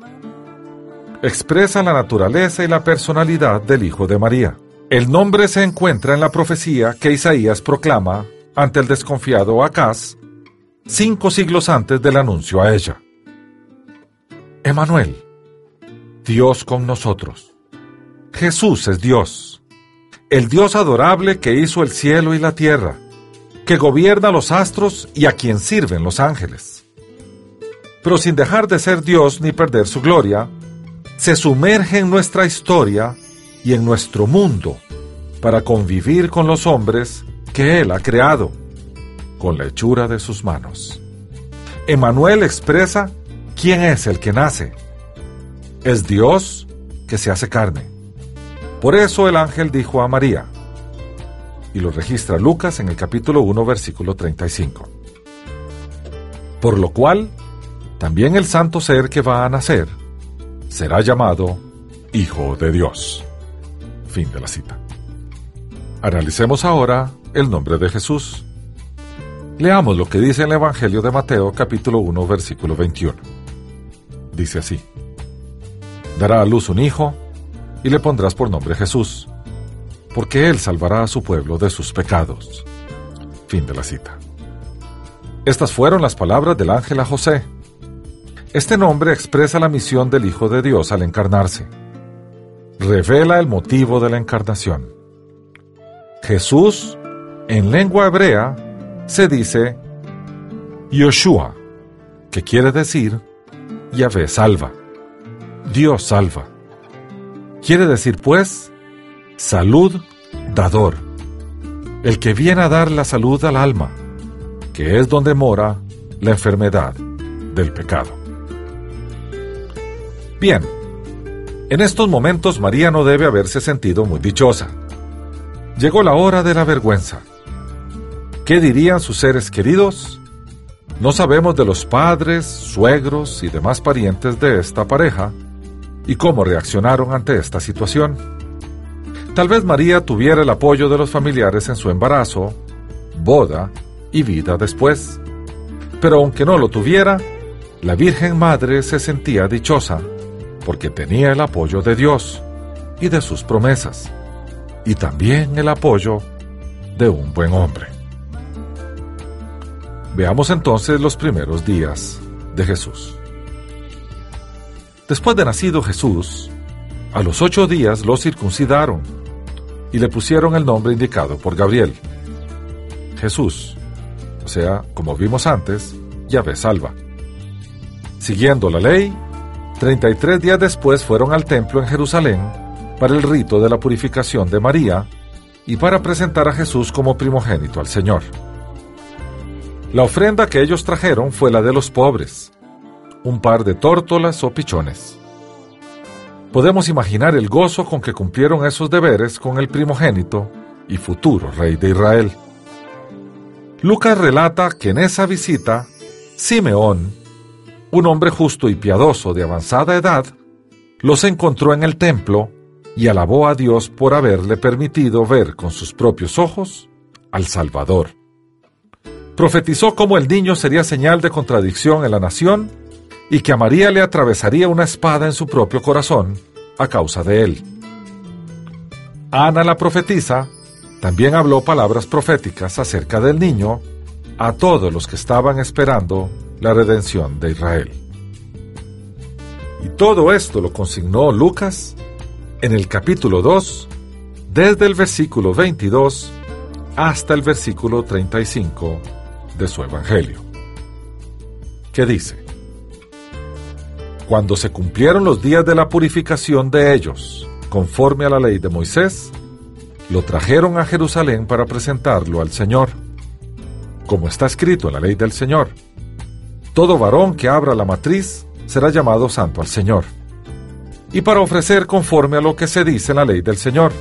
Expresa la naturaleza y la personalidad del Hijo de María. El nombre se encuentra en la profecía que Isaías proclama ante el desconfiado Acaz cinco siglos antes del anuncio a ella. Emanuel, Dios con nosotros. Jesús es Dios, el Dios adorable que hizo el cielo y la tierra, que gobierna los astros y a quien sirven los ángeles. Pero sin dejar de ser Dios ni perder su gloria, se sumerge en nuestra historia y en nuestro mundo para convivir con los hombres que Él ha creado, con la hechura de sus manos. Emanuel expresa quién es el que nace. Es Dios que se hace carne. Por eso el ángel dijo a María, y lo registra Lucas en el capítulo 1, versículo 35. Por lo cual, también el santo ser que va a nacer será llamado Hijo de Dios. Fin de la cita. Analicemos ahora el nombre de Jesús. Leamos lo que dice el Evangelio de Mateo capítulo 1 versículo 21. Dice así. Dará a luz un hijo y le pondrás por nombre Jesús porque Él salvará a su pueblo de sus pecados. Fin de la cita. Estas fueron las palabras del ángel a José. Este nombre expresa la misión del Hijo de Dios al encarnarse. Revela el motivo de la encarnación. Jesús, en lengua hebrea, se dice Yoshua, que quiere decir Yahvé salva. Dios salva. Quiere decir, pues, salud dador, el que viene a dar la salud al alma, que es donde mora la enfermedad del pecado. Bien, en estos momentos María no debe haberse sentido muy dichosa. Llegó la hora de la vergüenza. ¿Qué dirían sus seres queridos? No sabemos de los padres, suegros y demás parientes de esta pareja y cómo reaccionaron ante esta situación. Tal vez María tuviera el apoyo de los familiares en su embarazo, boda y vida después. Pero aunque no lo tuviera, la Virgen Madre se sentía dichosa porque tenía el apoyo de Dios y de sus promesas, y también el apoyo de un buen hombre. Veamos entonces los primeros días de Jesús. Después de nacido Jesús, a los ocho días lo circuncidaron y le pusieron el nombre indicado por Gabriel, Jesús, o sea, como vimos antes, Yahvé salva. Siguiendo la ley, 33 días después fueron al templo en Jerusalén para el rito de la purificación de María y para presentar a Jesús como primogénito al Señor. La ofrenda que ellos trajeron fue la de los pobres, un par de tórtolas o pichones podemos imaginar el gozo con que cumplieron esos deberes con el primogénito y futuro rey de Israel. Lucas relata que en esa visita, Simeón, un hombre justo y piadoso de avanzada edad, los encontró en el templo y alabó a Dios por haberle permitido ver con sus propios ojos al Salvador. Profetizó cómo el niño sería señal de contradicción en la nación y que a María le atravesaría una espada en su propio corazón a causa de él. Ana la profetisa también habló palabras proféticas acerca del niño a todos los que estaban esperando la redención de Israel. Y todo esto lo consignó Lucas en el capítulo 2, desde el versículo 22 hasta el versículo 35 de su Evangelio, que dice, cuando se cumplieron los días de la purificación de ellos, conforme a la ley de Moisés, lo trajeron a Jerusalén para presentarlo al Señor. Como está escrito en la ley del Señor, todo varón que abra la matriz será llamado santo al Señor. Y para ofrecer conforme a lo que se dice en la ley del Señor,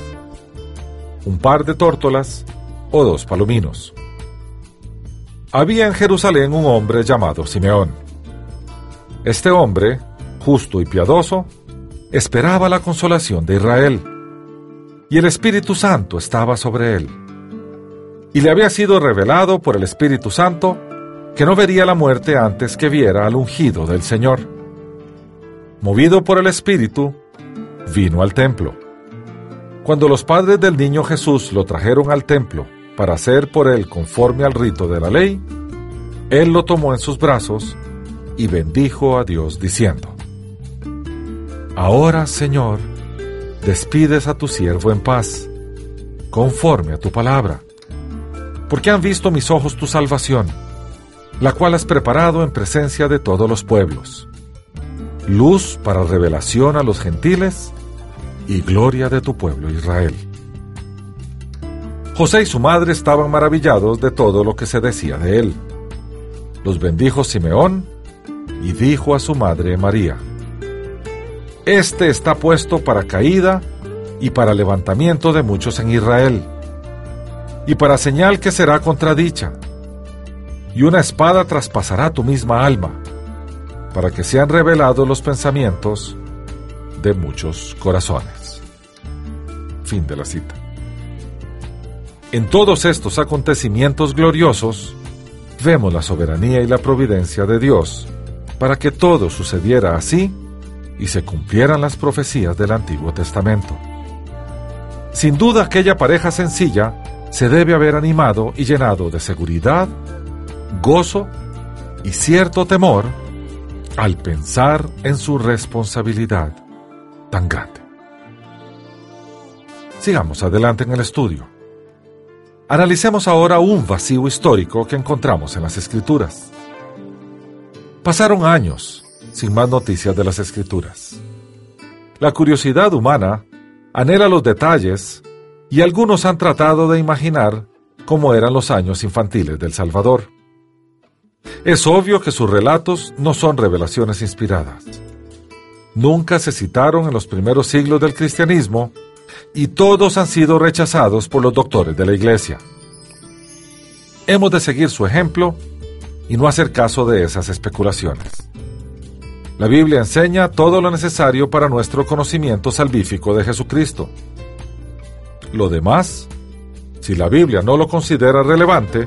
un par de tórtolas o dos palominos. Había en Jerusalén un hombre llamado Simeón. Este hombre justo y piadoso, esperaba la consolación de Israel, y el Espíritu Santo estaba sobre él. Y le había sido revelado por el Espíritu Santo que no vería la muerte antes que viera al ungido del Señor. Movido por el Espíritu, vino al templo. Cuando los padres del niño Jesús lo trajeron al templo para hacer por él conforme al rito de la ley, él lo tomó en sus brazos y bendijo a Dios diciendo, Ahora, Señor, despides a tu siervo en paz, conforme a tu palabra, porque han visto mis ojos tu salvación, la cual has preparado en presencia de todos los pueblos, luz para revelación a los gentiles y gloria de tu pueblo Israel. José y su madre estaban maravillados de todo lo que se decía de él. Los bendijo Simeón y dijo a su madre María, Este está puesto para caída y para levantamiento de muchos en Israel, y para señal que será contradicha y una espada traspasará tu misma alma, para que sean revelados los pensamientos de muchos corazones. Fin de la cita. En todos estos acontecimientos gloriosos, vemos la soberanía y la providencia de Dios para que todo sucediera así y se cumplieran las profecías del Antiguo Testamento. Sin duda aquella pareja sencilla se debe haber animado y llenado de seguridad gozo y cierto temor al pensar en su responsabilidad tan grande. Sigamos adelante en el estudio. Analicemos ahora un vacío histórico que encontramos en las escrituras. Pasaron años sin más noticias de las escrituras. La curiosidad humana anhela los detalles y algunos han tratado de imaginar cómo eran los años infantiles del Salvador. Es obvio que sus relatos no son revelaciones inspiradas. Nunca se citaron en los primeros siglos del cristianismo y todos han sido rechazados por los doctores de la Iglesia. Hemos de seguir su ejemplo y no hacer caso de esas especulaciones. La Biblia enseña todo lo necesario para nuestro conocimiento salvífico de Jesucristo. Lo demás, si la Biblia no lo considera relevante,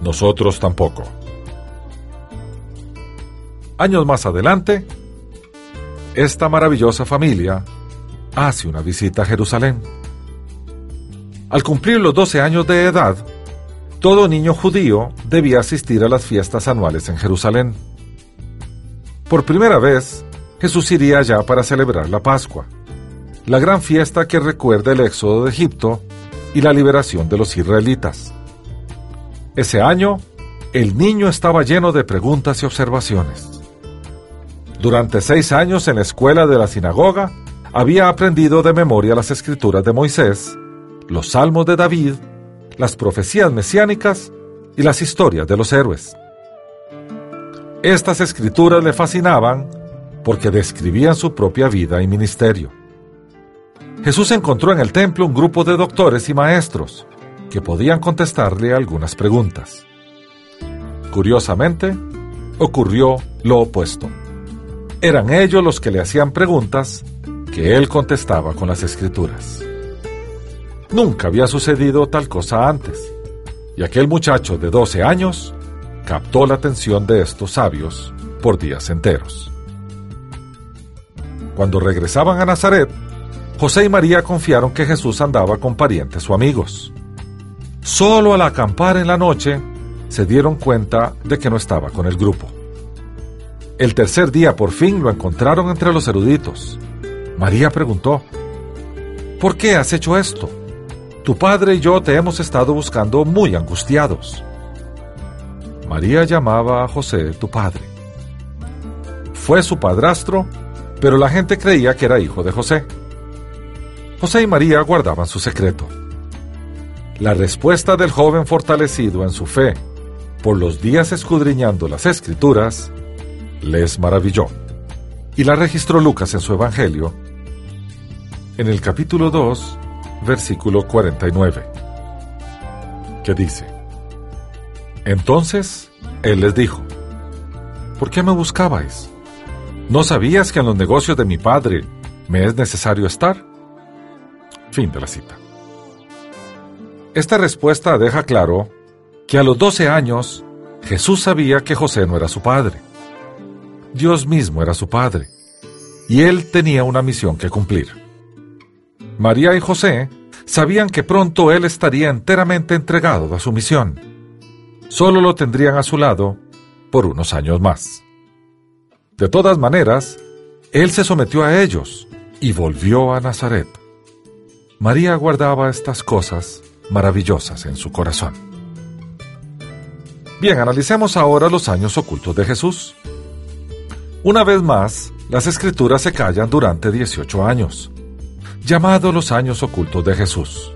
nosotros tampoco. Años más adelante, esta maravillosa familia hace una visita a Jerusalén. Al cumplir los 12 años de edad, todo niño judío debía asistir a las fiestas anuales en Jerusalén. Por primera vez, Jesús iría allá para celebrar la Pascua, la gran fiesta que recuerda el éxodo de Egipto y la liberación de los israelitas. Ese año, el niño estaba lleno de preguntas y observaciones. Durante seis años en la escuela de la sinagoga, había aprendido de memoria las escrituras de Moisés, los salmos de David, las profecías mesiánicas y las historias de los héroes. Estas escrituras le fascinaban porque describían su propia vida y ministerio. Jesús encontró en el templo un grupo de doctores y maestros que podían contestarle algunas preguntas. Curiosamente, ocurrió lo opuesto. Eran ellos los que le hacían preguntas que él contestaba con las escrituras. Nunca había sucedido tal cosa antes, y aquel muchacho de 12 años captó la atención de estos sabios por días enteros. Cuando regresaban a Nazaret, José y María confiaron que Jesús andaba con parientes o amigos. Solo al acampar en la noche se dieron cuenta de que no estaba con el grupo. El tercer día por fin lo encontraron entre los eruditos. María preguntó, ¿Por qué has hecho esto? Tu padre y yo te hemos estado buscando muy angustiados. María llamaba a José tu padre. Fue su padrastro, pero la gente creía que era hijo de José. José y María guardaban su secreto. La respuesta del joven fortalecido en su fe por los días escudriñando las escrituras les maravilló. Y la registró Lucas en su Evangelio, en el capítulo 2, versículo 49, que dice, Entonces él les dijo, ¿por qué me buscabais? ¿No sabías que en los negocios de mi padre me es necesario estar? Fin de la cita. Esta respuesta deja claro que a los 12 años Jesús sabía que José no era su padre Dios mismo era su padre, y él tenía una misión que cumplir. María y José sabían que pronto él estaría enteramente entregado a su misión. Solo lo tendrían a su lado por unos años más. De todas maneras, él se sometió a ellos y volvió a Nazaret. María guardaba estas cosas maravillosas en su corazón. Bien, analicemos ahora los años ocultos de Jesús. Una vez más, las escrituras se callan durante 18 años, llamados los años ocultos de Jesús.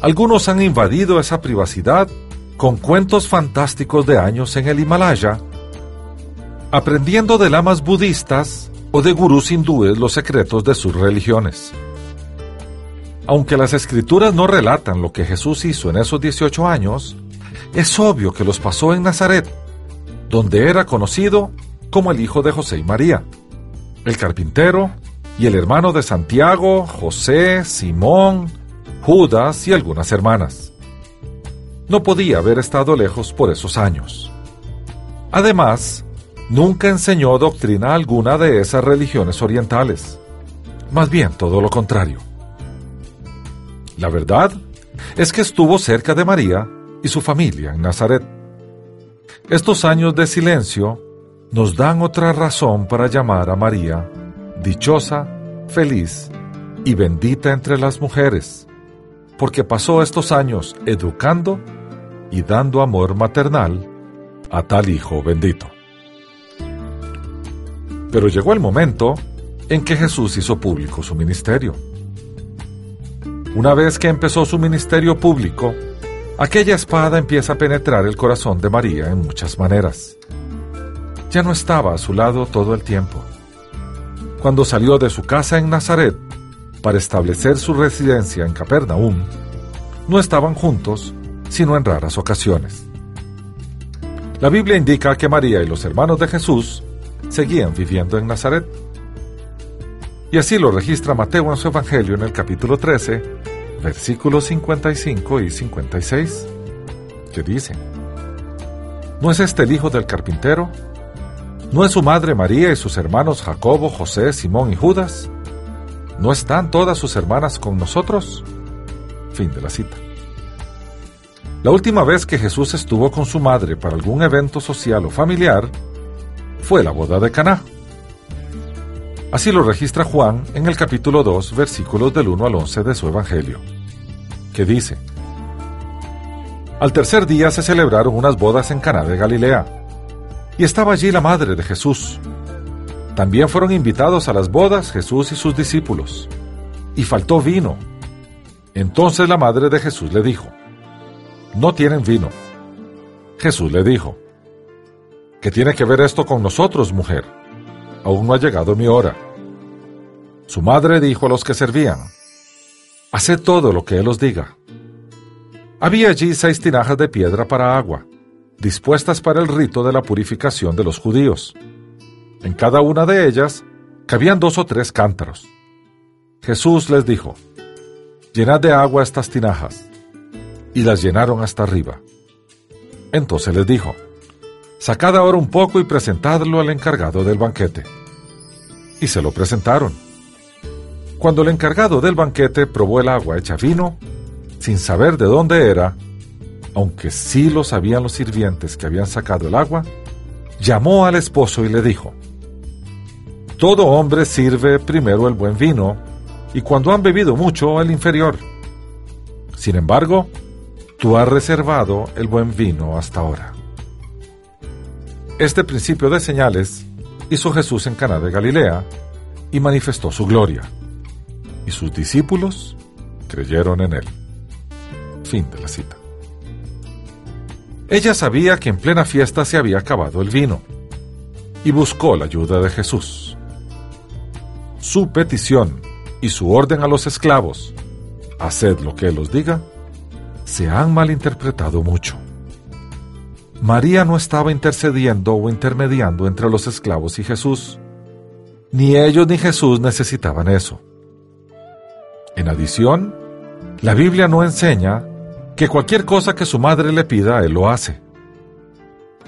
Algunos han invadido esa privacidad con cuentos fantásticos de años en el Himalaya, aprendiendo de lamas budistas o de gurús hindúes los secretos de sus religiones. Aunque las escrituras no relatan lo que Jesús hizo en esos 18 años, es obvio que los pasó en Nazaret, donde era conocido como el hijo de José y María, el carpintero y el hermano de Santiago, José, Simón, Judas y algunas hermanas. No podía haber estado lejos por esos años. Además, nunca enseñó doctrina alguna de esas religiones orientales. Más bien todo lo contrario. La verdad es que estuvo cerca de María y su familia en Nazaret. Estos años de silencio nos dan otra razón para llamar a María dichosa, feliz y bendita entre las mujeres, porque pasó estos años educando y dando amor maternal a tal hijo bendito. Pero llegó el momento en que Jesús hizo público su ministerio. Una vez que empezó su ministerio público, aquella espada empieza a penetrar el corazón de María en muchas maneras. Ya no estaba a su lado todo el tiempo. Cuando salió de su casa en Nazaret para establecer su residencia en Capernaum, no estaban juntos, sino en raras ocasiones. La Biblia indica que María y los hermanos de Jesús seguían viviendo en Nazaret. Y así lo registra Mateo en su Evangelio en el capítulo 13, versículos 55 y 56, que dice, ¿No es este el hijo del carpintero? ¿No es su madre María y sus hermanos Jacobo, José, Simón y Judas? ¿No están todas sus hermanas con nosotros? Fin de la cita. La última vez que Jesús estuvo con su madre para algún evento social o familiar fue la boda de Caná. Así lo registra Juan en el capítulo 2, versículos del 1 al 11 de su Evangelio, que dice, Al tercer día se celebraron unas bodas en Caná de Galilea, y estaba allí la madre de Jesús. También fueron invitados a las bodas Jesús y sus discípulos, y faltó vino. Entonces la madre de Jesús le dijo, No tienen vino. Jesús le dijo, ¿Qué tiene que ver esto con nosotros, mujer? Aún no ha llegado mi hora. Su madre dijo a los que servían, Haced todo lo que Él os diga. Había allí seis tinajas de piedra para agua, dispuestas para el rito de la purificación de los judíos. En cada una de ellas cabían dos o tres cántaros. Jesús les dijo, Llenad de agua estas tinajas. Y las llenaron hasta arriba. Entonces les dijo, Sacad ahora un poco y presentadlo al encargado del banquete. Y se lo presentaron. Cuando el encargado del banquete probó el agua hecha vino, sin saber de dónde era, aunque sí lo sabían los sirvientes que habían sacado el agua, llamó al esposo y le dijo, Todo hombre sirve primero el buen vino, y cuando han bebido mucho el inferior. Sin embargo, tú has reservado el buen vino hasta ahora. Este principio de señales hizo Jesús en Caná de Galilea y manifestó su gloria. Y sus discípulos creyeron en él. Fin de la cita. Ella sabía que en plena fiesta se había acabado el vino y buscó la ayuda de Jesús. Su petición y su orden a los esclavos, haced lo que Él os diga, se han malinterpretado mucho. María no estaba intercediendo o intermediando entre los esclavos y Jesús. Ni ellos ni Jesús necesitaban eso. En adición, la Biblia no enseña que cualquier cosa que su madre le pida, Él lo hace.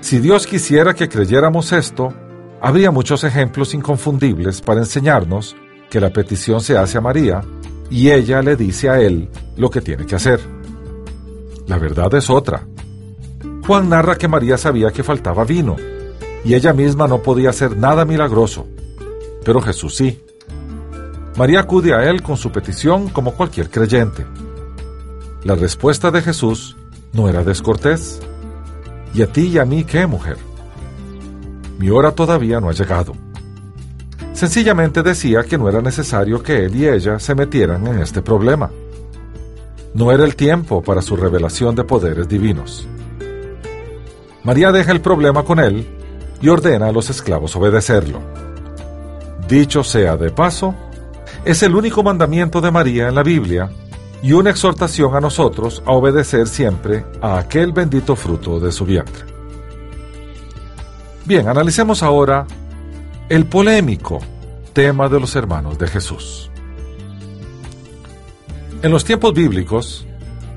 Si Dios quisiera que creyéramos esto, habría muchos ejemplos inconfundibles para enseñarnos que la petición se hace a María y ella le dice a Él lo que tiene que hacer. La verdad es otra. Juan narra que María sabía que faltaba vino, y ella misma no podía hacer nada milagroso, pero Jesús sí. María acude a él con su petición como cualquier creyente. La respuesta de Jesús no era descortés, ¿Y a ti y a mí qué, mujer? Mi hora todavía no ha llegado. Sencillamente decía que no era necesario que él y ella se metieran en este problema. No era el tiempo para su revelación de poderes divinos. María deja el problema con él y ordena a los esclavos obedecerlo. Dicho sea de paso, es el único mandamiento de María en la Biblia y una exhortación a nosotros a obedecer siempre a aquel bendito fruto de su vientre. Bien, analicemos ahora el polémico tema de los hermanos de Jesús. En los tiempos bíblicos,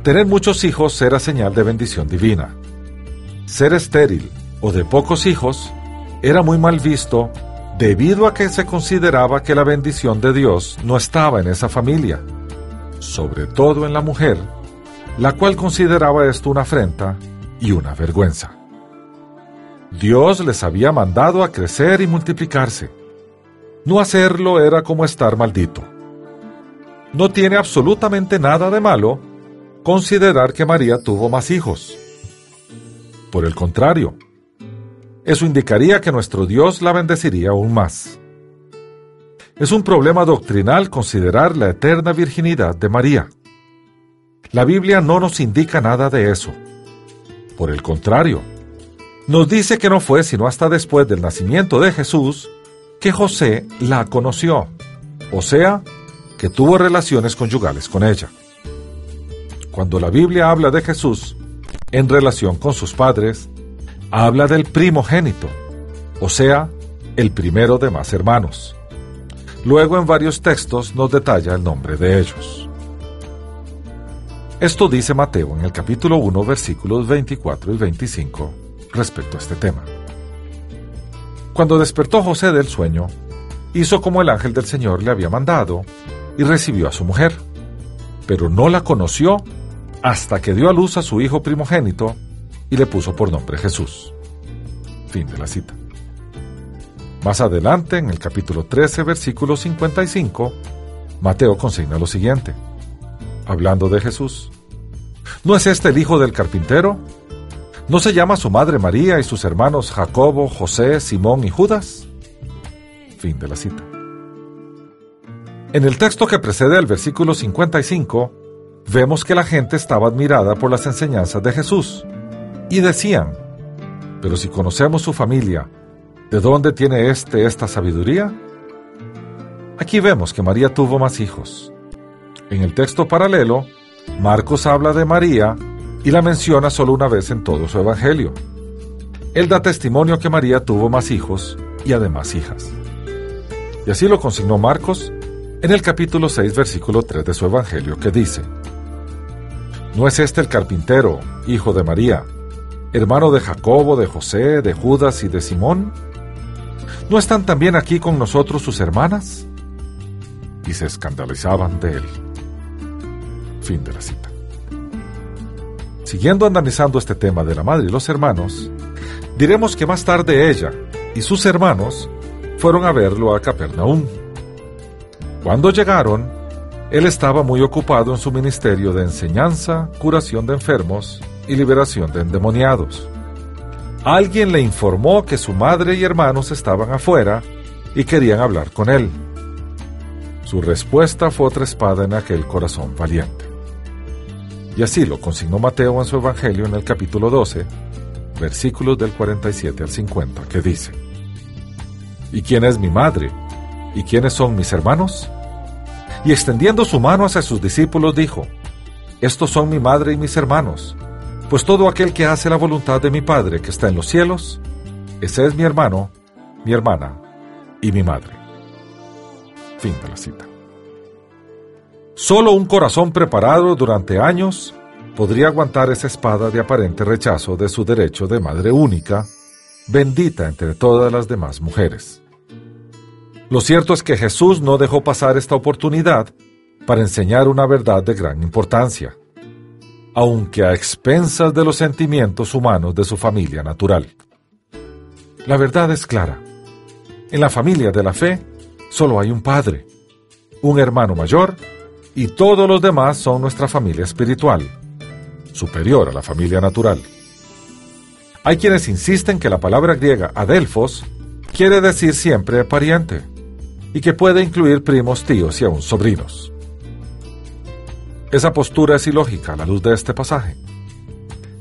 tener muchos hijos era señal de bendición divina. Ser estéril o de pocos hijos era muy mal visto debido a que se consideraba que la bendición de Dios no estaba en esa familia, sobre todo en la mujer, la cual consideraba esto una afrenta y una vergüenza. Dios les había mandado a crecer y multiplicarse. No hacerlo era como estar maldito. No tiene absolutamente nada de malo considerar que María tuvo más hijos. Por el contrario, eso indicaría que nuestro Dios la bendeciría aún más. Es un problema doctrinal considerar la eterna virginidad de María. La Biblia no nos indica nada de eso. Por el contrario, nos dice que no fue sino hasta después del nacimiento de Jesús que José la conoció, o sea, que tuvo relaciones conyugales con ella. Cuando la Biblia habla de Jesús en relación con sus padres, habla del primogénito, o sea, el primero de más hermanos. Luego en varios textos nos detalla el nombre de ellos. Esto dice Mateo en el capítulo 1 versículos 24 y 25 respecto a este tema. Cuando despertó José del sueño, hizo como el ángel del Señor le había mandado y recibió a su mujer, pero no la conoció hasta que dio a luz a su hijo primogénito y le puso por nombre Jesús. Fin de la cita. Más adelante, en el capítulo 13, versículo 55, Mateo consigna lo siguiente, hablando de Jesús. ¿No es este el hijo del carpintero? ¿No se llama su madre María y sus hermanos Jacobo, José, Simón y Judas? Fin de la cita. En el texto que precede al versículo 55, vemos que la gente estaba admirada por las enseñanzas de Jesús y decían, pero si conocemos su familia, ¿de dónde tiene éste esta sabiduría? Aquí vemos que María tuvo más hijos. En el texto paralelo, Marcos habla de María y la menciona solo una vez en todo su evangelio. Él da testimonio que María tuvo más hijos y además hijas. Y así lo consignó Marcos en el capítulo 6, versículo 3 de su evangelio, que dice, ¿No es este el carpintero, hijo de María, hermano de Jacobo, de José, de Judas y de Simón? ¿No están también aquí con nosotros sus hermanas? Y se escandalizaban de él. Fin de la cita. Siguiendo analizando este tema de la madre y los hermanos, diremos que más tarde ella y sus hermanos fueron a verlo a Capernaum. Cuando llegaron, él estaba muy ocupado en su ministerio de enseñanza, curación de enfermos y liberación de endemoniados. Alguien le informó que su madre y hermanos estaban afuera y querían hablar con él. Su respuesta fue otra espada en aquel corazón valiente. Y así lo consignó Mateo en su Evangelio en el capítulo 12, versículos del 47 al 50, que dice, ¿Y quién es mi madre? ¿Y quiénes son mis hermanos? Y extendiendo su mano hacia sus discípulos dijo, Estos son mi madre y mis hermanos pues todo aquel que hace la voluntad de mi Padre que está en los cielos, ese es mi hermano, mi hermana y mi madre. Fin de la cita. Solo un corazón preparado durante años podría aguantar esa espada de aparente rechazo de su derecho de madre única, bendita entre todas las demás mujeres. Lo cierto es que Jesús no dejó pasar esta oportunidad para enseñar una verdad de gran importancia aunque a expensas de los sentimientos humanos de su familia natural. La verdad es clara. En la familia de la fe solo hay un padre, un hermano mayor y todos los demás son nuestra familia espiritual, superior a la familia natural. Hay quienes insisten que la palabra griega adelfos quiere decir siempre pariente y que puede incluir primos, tíos y aún sobrinos. Esa postura es ilógica a la luz de este pasaje.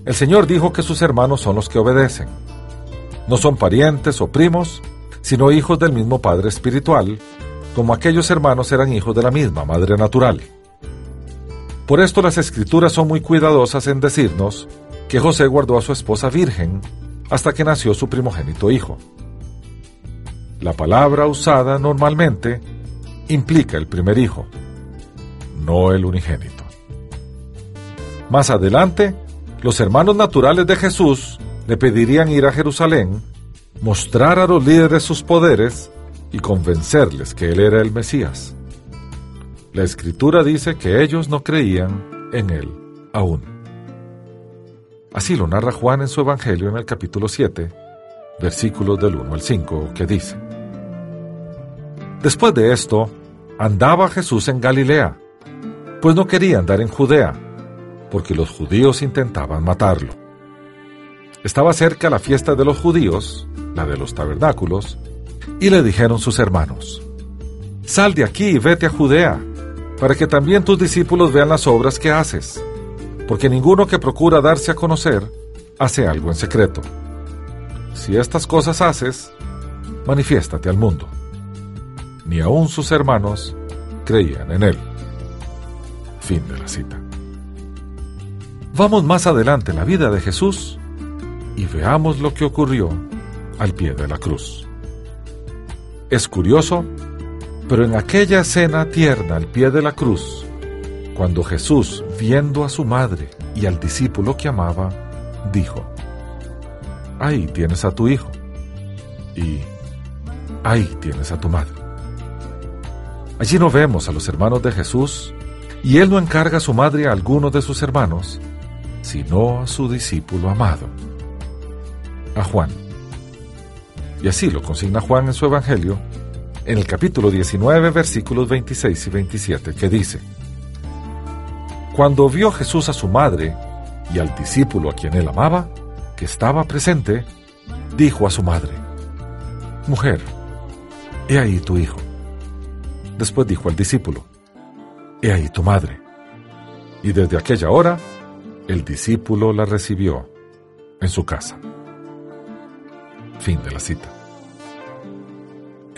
El Señor dijo que sus hermanos son los que obedecen. No son parientes o primos, sino hijos del mismo Padre Espiritual, como aquellos hermanos eran hijos de la misma Madre Natural. Por esto las escrituras son muy cuidadosas en decirnos que José guardó a su esposa virgen hasta que nació su primogénito hijo. La palabra usada normalmente implica el primer hijo, no el unigénito. Más adelante, los hermanos naturales de Jesús le pedirían ir a Jerusalén, mostrar a los líderes sus poderes y convencerles que él era el Mesías. La escritura dice que ellos no creían en él aún. Así lo narra Juan en su Evangelio en el capítulo 7, versículos del 1 al 5, que dice, Después de esto, andaba Jesús en Galilea, pues no quería andar en Judea, porque los judíos intentaban matarlo. Estaba cerca la fiesta de los judíos, la de los tabernáculos, y le dijeron sus hermanos, Sal de aquí y vete a Judea, para que también tus discípulos vean las obras que haces, porque ninguno que procura darse a conocer hace algo en secreto. Si estas cosas haces, manifiéstate al mundo. Ni aun sus hermanos creían en él. Fin de la cita. Vamos más adelante en la vida de Jesús y veamos lo que ocurrió al pie de la cruz. Es curioso pero en aquella escena tierna al pie de la cruz, cuando Jesús, viendo a su madre y al discípulo que amaba, dijo, Ahí tienes a tu hijo y ahí tienes a tu madre. Allí no vemos a los hermanos de Jesús y él no encarga a su madre a alguno de sus hermanos, sino a su discípulo amado, a Juan. Y así lo consigna Juan en su Evangelio en el capítulo 19, versículos 26 y 27, que dice, Cuando vio Jesús a su madre y al discípulo a quien él amaba, que estaba presente, dijo a su madre, Mujer, he ahí tu hijo. Después dijo al discípulo, He ahí tu madre. Y desde aquella hora, el discípulo la recibió en su casa. Fin de la cita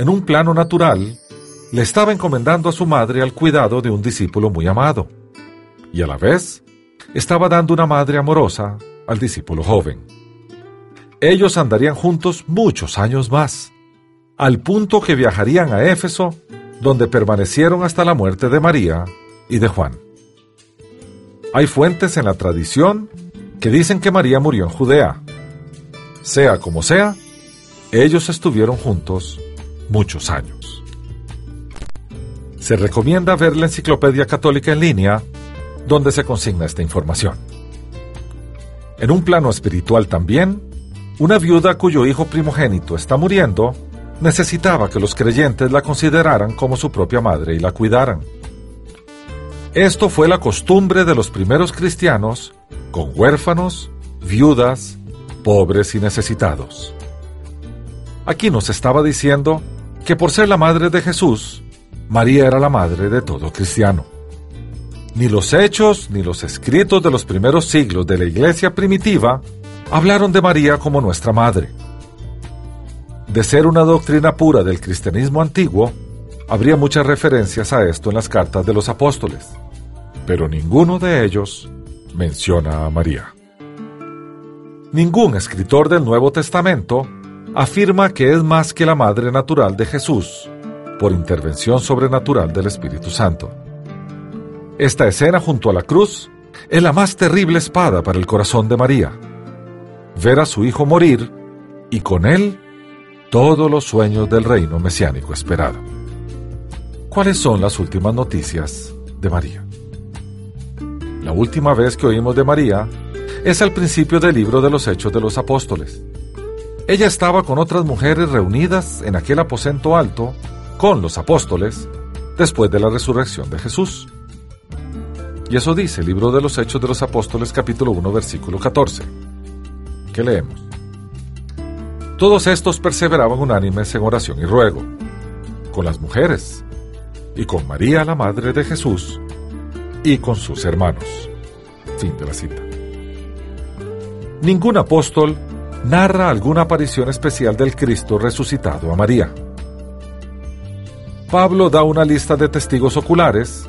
en un plano natural, le estaba encomendando a su madre al cuidado de un discípulo muy amado, y a la vez estaba dando una madre amorosa al discípulo joven. Ellos andarían juntos muchos años más, al punto que viajarían a Éfeso, donde permanecieron hasta la muerte de María y de Juan. Hay fuentes en la tradición que dicen que María murió en Judea. Sea como sea, ellos estuvieron juntos muchos años. Se recomienda ver la Enciclopedia Católica en línea, donde se consigna esta información. En un plano espiritual también, una viuda cuyo hijo primogénito está muriendo necesitaba que los creyentes la consideraran como su propia madre y la cuidaran. Esto fue la costumbre de los primeros cristianos con huérfanos, viudas, pobres y necesitados. Aquí nos estaba diciendo que por ser la madre de Jesús, María era la madre de todo cristiano. Ni los hechos ni los escritos de los primeros siglos de la iglesia primitiva hablaron de María como nuestra madre. De ser una doctrina pura del cristianismo antiguo, habría muchas referencias a esto en las cartas de los apóstoles, pero ninguno de ellos menciona a María. Ningún escritor del Nuevo Testamento afirma que es más que la madre natural de Jesús, por intervención sobrenatural del Espíritu Santo. Esta escena junto a la cruz es la más terrible espada para el corazón de María. Ver a su hijo morir y con él todos los sueños del reino mesiánico esperado. ¿Cuáles son las últimas noticias de María? La última vez que oímos de María es al principio del libro de los Hechos de los Apóstoles. Ella estaba con otras mujeres reunidas en aquel aposento alto con los apóstoles después de la resurrección de Jesús. Y eso dice el libro de los Hechos de los Apóstoles capítulo 1 versículo 14. ¿Qué leemos? Todos estos perseveraban unánimes en oración y ruego, con las mujeres, y con María, la Madre de Jesús, y con sus hermanos. Fin de la cita. Ningún apóstol narra alguna aparición especial del Cristo resucitado a María. Pablo da una lista de testigos oculares,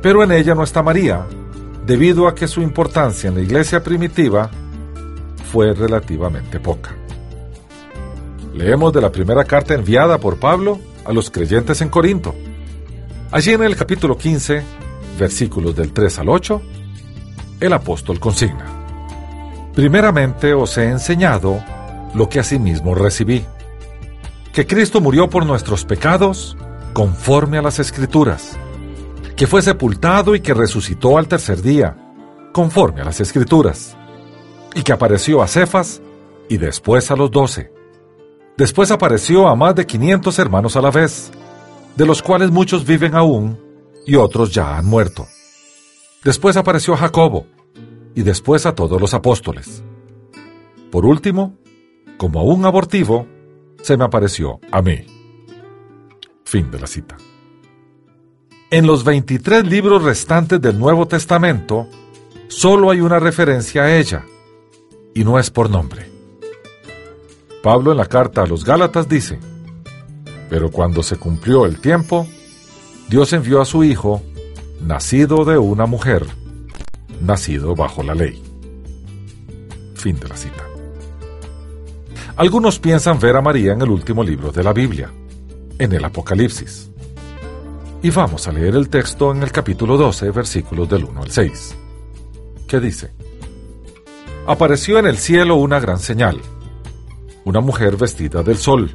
pero en ella no está María, debido a que su importancia en la iglesia primitiva fue relativamente poca. Leemos de la primera carta enviada por Pablo a los creyentes en Corinto. Allí en el capítulo 15, versículos del 3 al 8, el apóstol consigna. Primeramente os he enseñado lo que asimismo recibí, que Cristo murió por nuestros pecados conforme a las escrituras, que fue sepultado y que resucitó al tercer día, conforme a las escrituras, y que apareció a Cefas y después a los doce. Después apareció a más de quinientos hermanos a la vez, de los cuales muchos viven aún y otros ya han muerto. Después apareció a Jacobo, y después a todos los apóstoles. Por último, como a un abortivo, se me apareció a mí. Fin de la cita. En los 23 libros restantes del Nuevo Testamento, solo hay una referencia a ella, y no es por nombre. Pablo en la carta a los Gálatas dice, pero cuando se cumplió el tiempo, Dios envió a su Hijo, nacido de una mujer, nacido bajo la ley. Fin de la cita. Algunos piensan ver a María en el último libro de la Biblia, en el Apocalipsis. Y vamos a leer el texto en el capítulo 12, versículos del 1 al 6, que dice, Apareció en el cielo una gran señal, una mujer vestida del sol,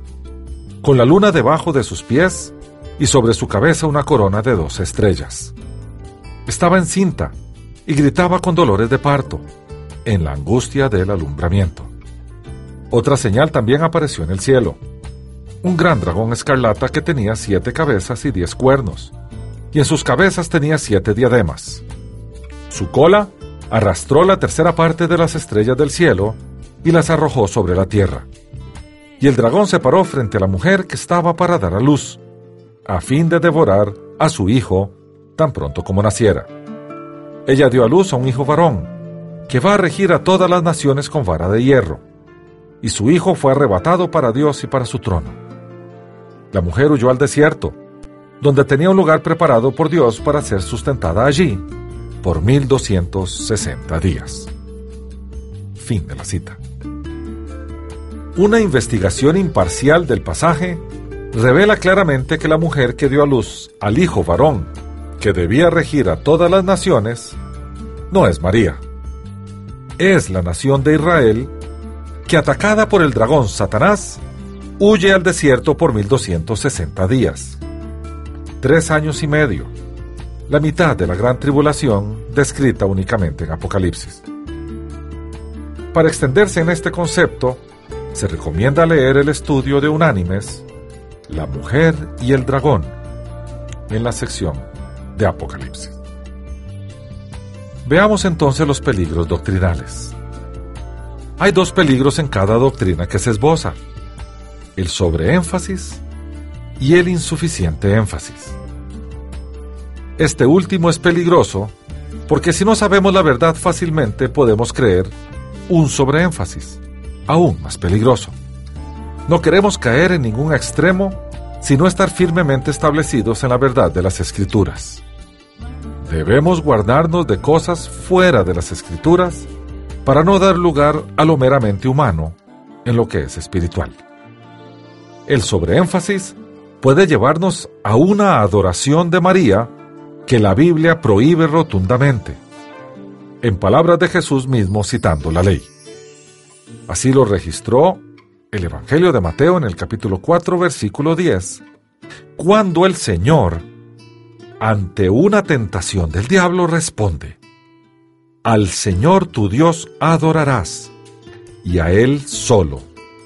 con la luna debajo de sus pies y sobre su cabeza una corona de dos estrellas. Estaba encinta y gritaba con dolores de parto, en la angustia del alumbramiento. Otra señal también apareció en el cielo. Un gran dragón escarlata que tenía siete cabezas y diez cuernos, y en sus cabezas tenía siete diademas. Su cola arrastró la tercera parte de las estrellas del cielo y las arrojó sobre la tierra. Y el dragón se paró frente a la mujer que estaba para dar a luz, a fin de devorar a su hijo tan pronto como naciera. Ella dio a luz a un hijo varón, que va a regir a todas las naciones con vara de hierro, y su hijo fue arrebatado para Dios y para su trono. La mujer huyó al desierto, donde tenía un lugar preparado por Dios para ser sustentada allí por 1260 días. Fin de la cita. Una investigación imparcial del pasaje revela claramente que la mujer que dio a luz al hijo varón que debía regir a todas las naciones, no es María. Es la nación de Israel que atacada por el dragón Satanás, huye al desierto por 1260 días. Tres años y medio. La mitad de la gran tribulación descrita únicamente en Apocalipsis. Para extenderse en este concepto, se recomienda leer el estudio de Unánimes, La mujer y el dragón, en la sección de Apocalipsis. Veamos entonces los peligros doctrinales. Hay dos peligros en cada doctrina que se esboza, el sobreénfasis y el insuficiente énfasis. Este último es peligroso porque si no sabemos la verdad fácilmente podemos creer un sobreénfasis, aún más peligroso. No queremos caer en ningún extremo sino estar firmemente establecidos en la verdad de las escrituras. Debemos guardarnos de cosas fuera de las escrituras para no dar lugar a lo meramente humano en lo que es espiritual. El sobreénfasis puede llevarnos a una adoración de María que la Biblia prohíbe rotundamente, en palabras de Jesús mismo citando la ley. Así lo registró el Evangelio de Mateo en el capítulo 4, versículo 10, cuando el Señor ante una tentación del diablo responde, Al Señor tu Dios adorarás, y a Él solo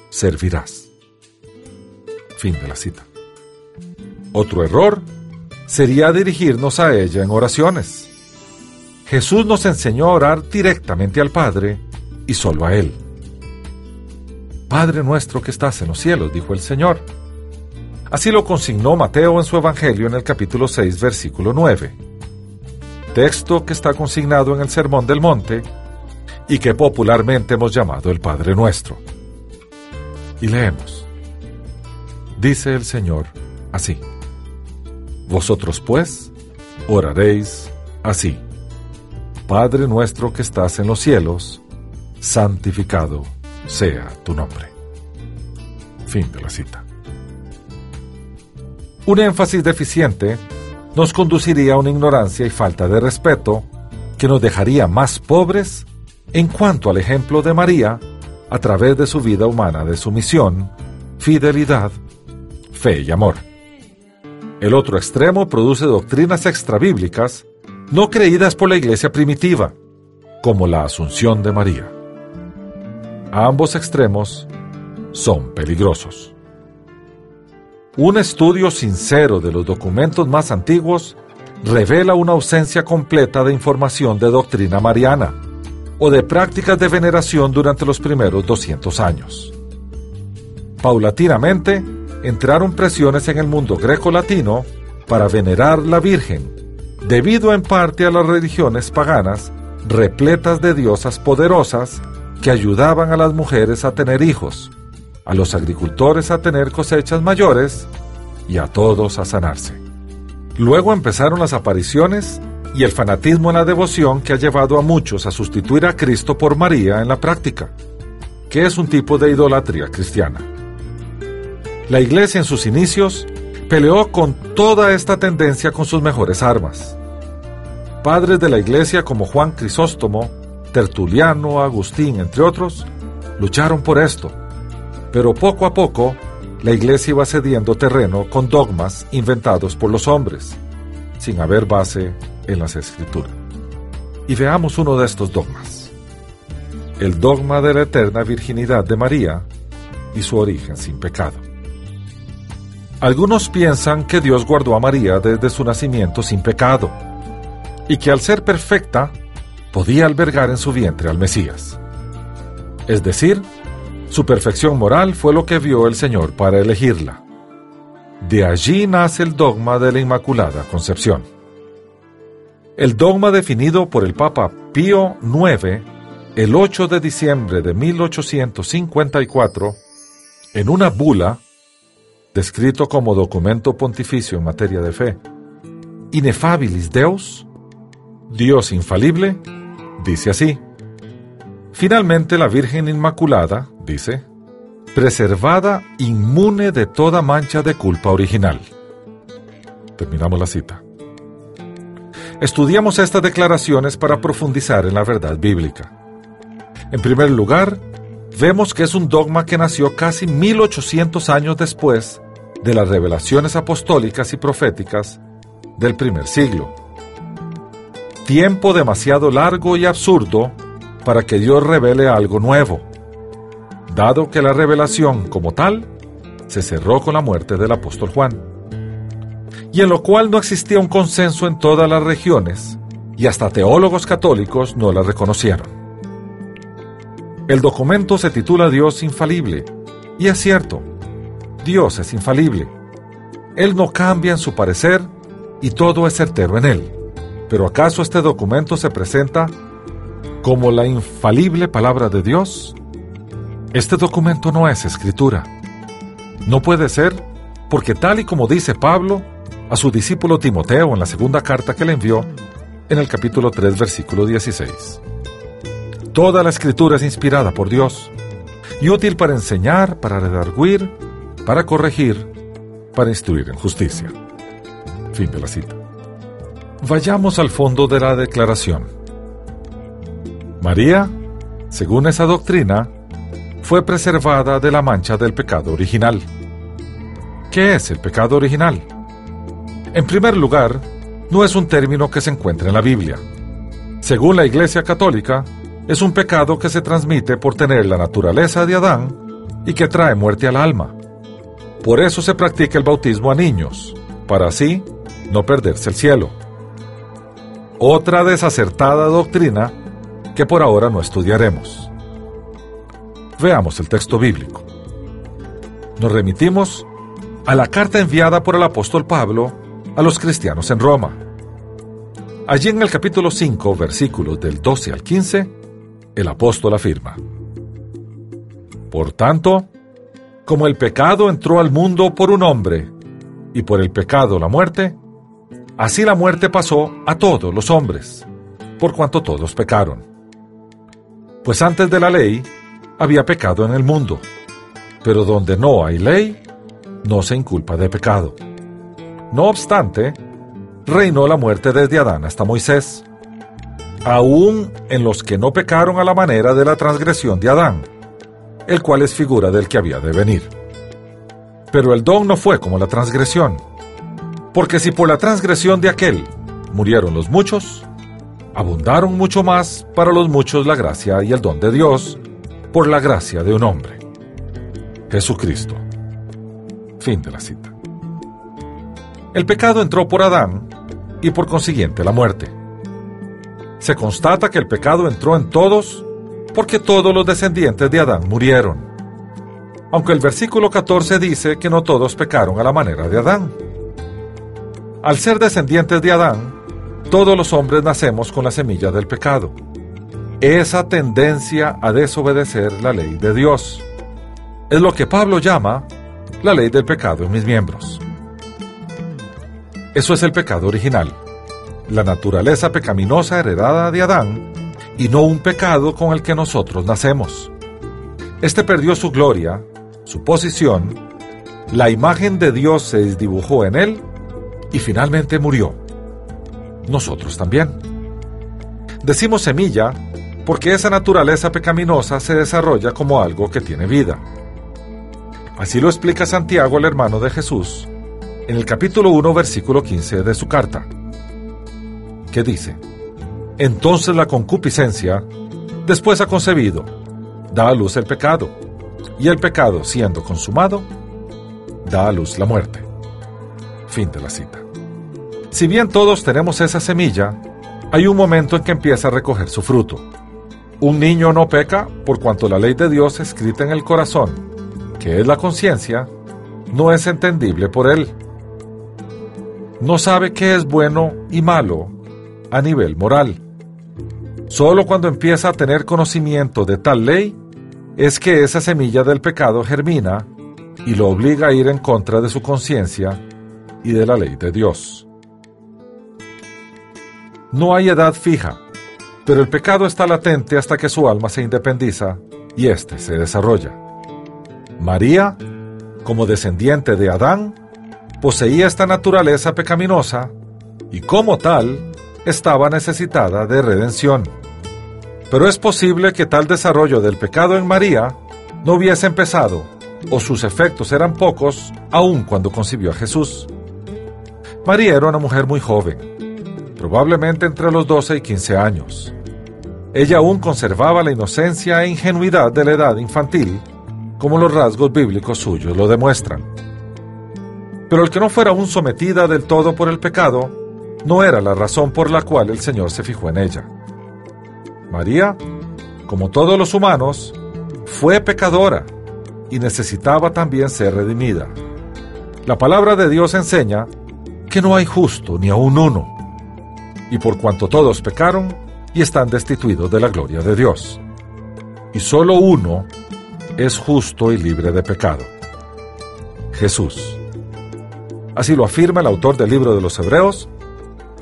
servirás. Fin de la cita. Otro error sería dirigirnos a ella en oraciones. Jesús nos enseñó a orar directamente al Padre y solo a Él. Padre nuestro que estás en los cielos, dijo el Señor. Así lo consignó Mateo en su Evangelio en el capítulo 6, versículo 9. Texto que está consignado en el Sermón del Monte y que popularmente hemos llamado el Padre Nuestro. Y leemos. Dice el Señor así. Vosotros pues oraréis así. Padre nuestro que estás en los cielos, santificado sea tu nombre. Fin de la cita. Un énfasis deficiente nos conduciría a una ignorancia y falta de respeto que nos dejaría más pobres en cuanto al ejemplo de María a través de su vida humana de sumisión, fidelidad, fe y amor. El otro extremo produce doctrinas extrabíblicas no creídas por la iglesia primitiva, como la Asunción de María. Ambos extremos son peligrosos. Un estudio sincero de los documentos más antiguos revela una ausencia completa de información de doctrina mariana o de prácticas de veneración durante los primeros 200 años. Paulatinamente, entraron presiones en el mundo greco-latino para venerar la Virgen debido en parte a las religiones paganas repletas de diosas poderosas que ayudaban a las mujeres a tener hijos, a los agricultores a tener cosechas mayores y a todos a sanarse. Luego empezaron las apariciones y el fanatismo en la devoción que ha llevado a muchos a sustituir a Cristo por María en la práctica, que es un tipo de idolatría cristiana. La iglesia en sus inicios peleó con toda esta tendencia con sus mejores armas. Padres de la iglesia como Juan Crisóstomo, Tertuliano, Agustín, entre otros, lucharon por esto, pero poco a poco la iglesia iba cediendo terreno con dogmas inventados por los hombres, sin haber base en las escrituras. Y veamos uno de estos dogmas. El dogma de la eterna virginidad de María y su origen sin pecado. Algunos piensan que Dios guardó a María desde su nacimiento sin pecado y que al ser perfecta podía albergar en su vientre al Mesías. Es decir, su perfección moral fue lo que vio el Señor para elegirla. De allí nace el dogma de la Inmaculada Concepción. El dogma definido por el Papa Pío IX el 8 de diciembre de 1854 en una bula descrito como documento pontificio en materia de fe. Inefabilis Deus, Dios infalible, dice así. Finalmente la Virgen Inmaculada, dice, preservada inmune de toda mancha de culpa original. Terminamos la cita. Estudiamos estas declaraciones para profundizar en la verdad bíblica. En primer lugar, vemos que es un dogma que nació casi 1800 años después de las revelaciones apostólicas y proféticas del primer siglo. Tiempo demasiado largo y absurdo para que Dios revele algo nuevo, dado que la revelación como tal se cerró con la muerte del apóstol Juan, y en lo cual no existía un consenso en todas las regiones, y hasta teólogos católicos no la reconocieron. El documento se titula Dios infalible, y es cierto, Dios es infalible. Él no cambia en su parecer y todo es certero en él. Pero ¿acaso este documento se presenta como la infalible palabra de Dios? Este documento no es escritura. No puede ser porque tal y como dice Pablo a su discípulo Timoteo en la segunda carta que le envió en el capítulo 3 versículo 16. Toda la escritura es inspirada por Dios y útil para enseñar, para redarguir, para corregir, para instruir en justicia. Fin de la cita. Vayamos al fondo de la declaración. María, según esa doctrina, fue preservada de la mancha del pecado original. ¿Qué es el pecado original? En primer lugar, no es un término que se encuentra en la Biblia. Según la Iglesia Católica, es un pecado que se transmite por tener la naturaleza de Adán y que trae muerte al alma. Por eso se practica el bautismo a niños, para así no perderse el cielo. Otra desacertada doctrina que por ahora no estudiaremos. Veamos el texto bíblico. Nos remitimos a la carta enviada por el apóstol Pablo a los cristianos en Roma. Allí en el capítulo 5, versículos del 12 al 15, el apóstol afirma, Por tanto, como el pecado entró al mundo por un hombre, y por el pecado la muerte, así la muerte pasó a todos los hombres, por cuanto todos pecaron. Pues antes de la ley había pecado en el mundo, pero donde no hay ley, no se inculpa de pecado. No obstante, reinó la muerte desde Adán hasta Moisés, aún en los que no pecaron a la manera de la transgresión de Adán, el cual es figura del que había de venir. Pero el don no fue como la transgresión, porque si por la transgresión de aquel murieron los muchos, abundaron mucho más para los muchos la gracia y el don de Dios por la gracia de un hombre, Jesucristo. Fin de la cita. El pecado entró por Adán y por consiguiente la muerte. Se constata que el pecado entró en todos porque todos los descendientes de Adán murieron. Aunque el versículo 14 dice que no todos pecaron a la manera de Adán. Al ser descendientes de Adán, todos los hombres nacemos con la semilla del pecado. Esa tendencia a desobedecer la ley de Dios. Es lo que Pablo llama la ley del pecado en mis miembros. Eso es el pecado original, la naturaleza pecaminosa heredada de Adán y no un pecado con el que nosotros nacemos. Este perdió su gloria, su posición, la imagen de Dios se desdibujó en él y finalmente murió. Nosotros también. Decimos semilla porque esa naturaleza pecaminosa se desarrolla como algo que tiene vida. Así lo explica Santiago, el hermano de Jesús, en el capítulo 1, versículo 15 de su carta, que dice, Entonces la concupiscencia, después ha concebido, da a luz el pecado, y el pecado, siendo consumado, da a luz la muerte. Fin de la cita. Si bien todos tenemos esa semilla, hay un momento en que empieza a recoger su fruto. Un niño no peca por cuanto la ley de Dios escrita en el corazón que es la conciencia, no es entendible por él. No sabe qué es bueno y malo a nivel moral. Solo cuando empieza a tener conocimiento de tal ley es que esa semilla del pecado germina y lo obliga a ir en contra de su conciencia y de la ley de Dios. No hay edad fija, pero el pecado está latente hasta que su alma se independiza y éste se desarrolla. María, como descendiente de Adán, poseía esta naturaleza pecaminosa y como tal estaba necesitada de redención. Pero es posible que tal desarrollo del pecado en María no hubiese empezado o sus efectos eran pocos aun cuando concibió a Jesús. María era una mujer muy joven, probablemente entre los 12 y 15 años. Ella aún conservaba la inocencia e ingenuidad de la edad infantil como los rasgos bíblicos suyos lo demuestran. Pero el que no fuera aún sometida del todo por el pecado, no era la razón por la cual el Señor se fijó en ella. María, como todos los humanos, fue pecadora y necesitaba también ser redimida. La palabra de Dios enseña que no hay justo ni aun uno, y por cuanto todos pecaron y están destituidos de la gloria de Dios. Y solo uno es justo y libre de pecado. Jesús. Así lo afirma el autor del libro de los Hebreos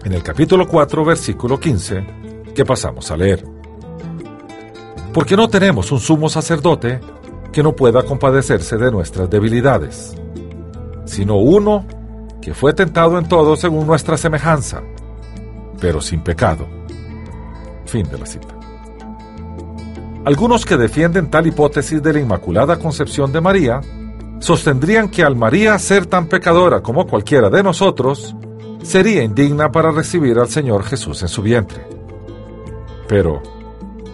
en el capítulo 4, versículo 15, que pasamos a leer. Porque no tenemos un sumo sacerdote que no pueda compadecerse de nuestras debilidades, sino uno que fue tentado en todo según nuestra semejanza, pero sin pecado. Fin de la cita. Algunos que defienden tal hipótesis de la Inmaculada Concepción de María sostendrían que al María ser tan pecadora como cualquiera de nosotros, sería indigna para recibir al Señor Jesús en su vientre. Pero,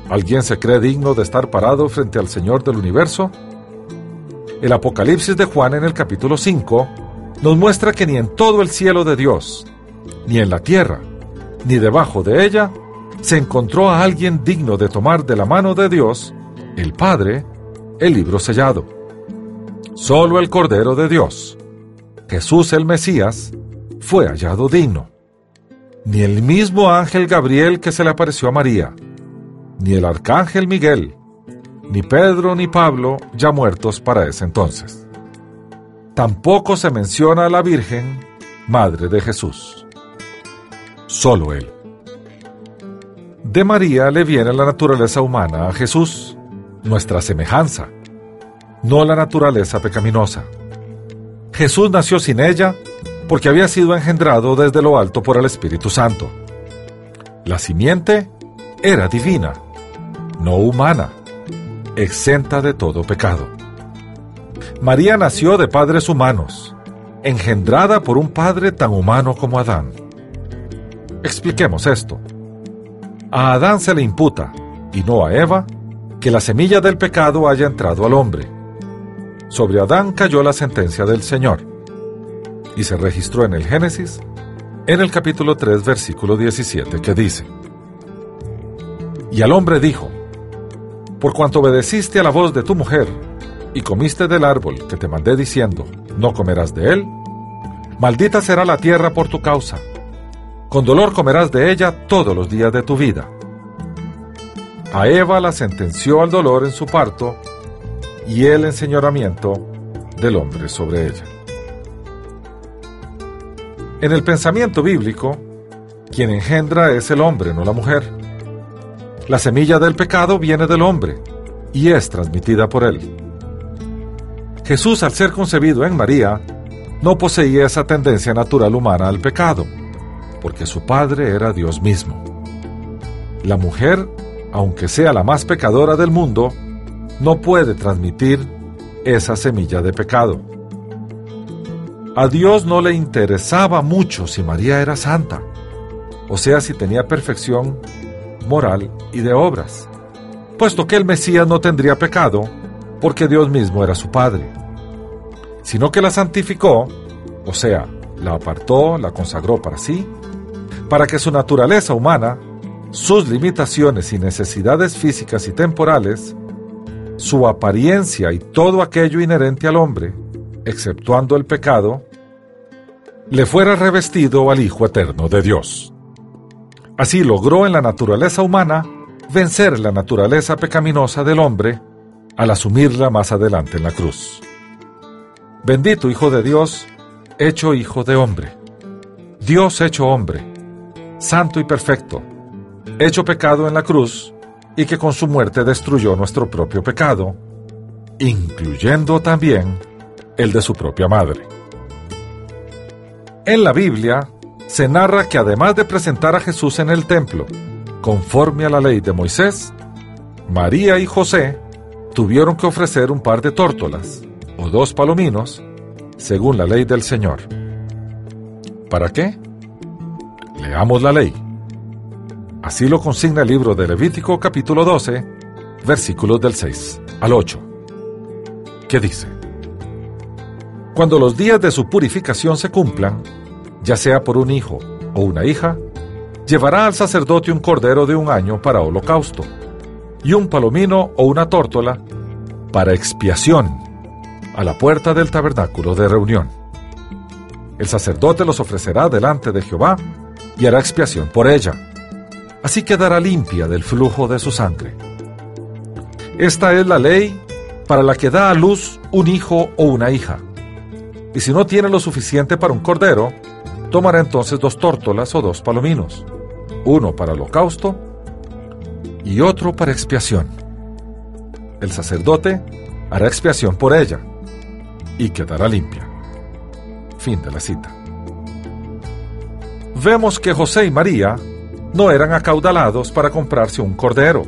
¿alguien se cree digno de estar parado frente al Señor del universo? El Apocalipsis de Juan en el capítulo 5 nos muestra que ni en todo el cielo de Dios, ni en la tierra, ni debajo de ella, se encontró a alguien digno de tomar de la mano de Dios, el Padre, el libro sellado. Solo el Cordero de Dios, Jesús el Mesías, fue hallado digno. Ni el mismo ángel Gabriel que se le apareció a María, ni el arcángel Miguel, ni Pedro ni Pablo ya muertos para ese entonces. Tampoco se menciona a la Virgen, Madre de Jesús. Solo Él. De María le viene la naturaleza humana a Jesús, nuestra semejanza, no la naturaleza pecaminosa. Jesús nació sin ella porque había sido engendrado desde lo alto por el Espíritu Santo. La simiente era divina, no humana, exenta de todo pecado. María nació de padres humanos, engendrada por un padre tan humano como Adán. Expliquemos esto. A Adán se le imputa, y no a Eva, que la semilla del pecado haya entrado al hombre. Sobre Adán cayó la sentencia del Señor, y se registró en el Génesis, en el capítulo 3, versículo 17, que dice, Y al hombre dijo, Por cuanto obedeciste a la voz de tu mujer, y comiste del árbol que te mandé diciendo, no comerás de él, maldita será la tierra por tu causa con dolor comerás de ella todos los días de tu vida. A Eva la sentenció al dolor en su parto y el enseñoramiento del hombre sobre ella. En el pensamiento bíblico, quien engendra es el hombre, no la mujer. La semilla del pecado viene del hombre y es transmitida por él. Jesús, al ser concebido en María, no poseía esa tendencia natural humana al pecado porque su padre era Dios mismo. La mujer, aunque sea la más pecadora del mundo, no puede transmitir esa semilla de pecado. A Dios no le interesaba mucho si María era santa, o sea, si tenía perfección moral y de obras, puesto que el Mesías no tendría pecado, porque Dios mismo era su Padre, sino que la santificó, o sea, la apartó, la consagró para sí, para que su naturaleza humana, sus limitaciones y necesidades físicas y temporales, su apariencia y todo aquello inherente al hombre, exceptuando el pecado, le fuera revestido al Hijo Eterno de Dios. Así logró en la naturaleza humana vencer la naturaleza pecaminosa del hombre al asumirla más adelante en la cruz. Bendito Hijo de Dios, hecho Hijo de hombre. Dios hecho hombre santo y perfecto, hecho pecado en la cruz y que con su muerte destruyó nuestro propio pecado, incluyendo también el de su propia madre. En la Biblia se narra que además de presentar a Jesús en el templo, conforme a la ley de Moisés, María y José tuvieron que ofrecer un par de tórtolas o dos palominos, según la ley del Señor. ¿Para qué? Leamos la ley. Así lo consigna el libro de Levítico capítulo 12, versículos del 6 al 8, ¿Qué dice, Cuando los días de su purificación se cumplan, ya sea por un hijo o una hija, llevará al sacerdote un cordero de un año para holocausto, y un palomino o una tórtola para expiación a la puerta del tabernáculo de reunión. El sacerdote los ofrecerá delante de Jehová y hará expiación por ella. Así quedará limpia del flujo de su sangre. Esta es la ley para la que da a luz un hijo o una hija. Y si no tiene lo suficiente para un cordero, tomará entonces dos tórtolas o dos palominos, uno para holocausto y otro para expiación. El sacerdote hará expiación por ella y quedará limpia. Fin de la cita vemos que José y María no eran acaudalados para comprarse un cordero,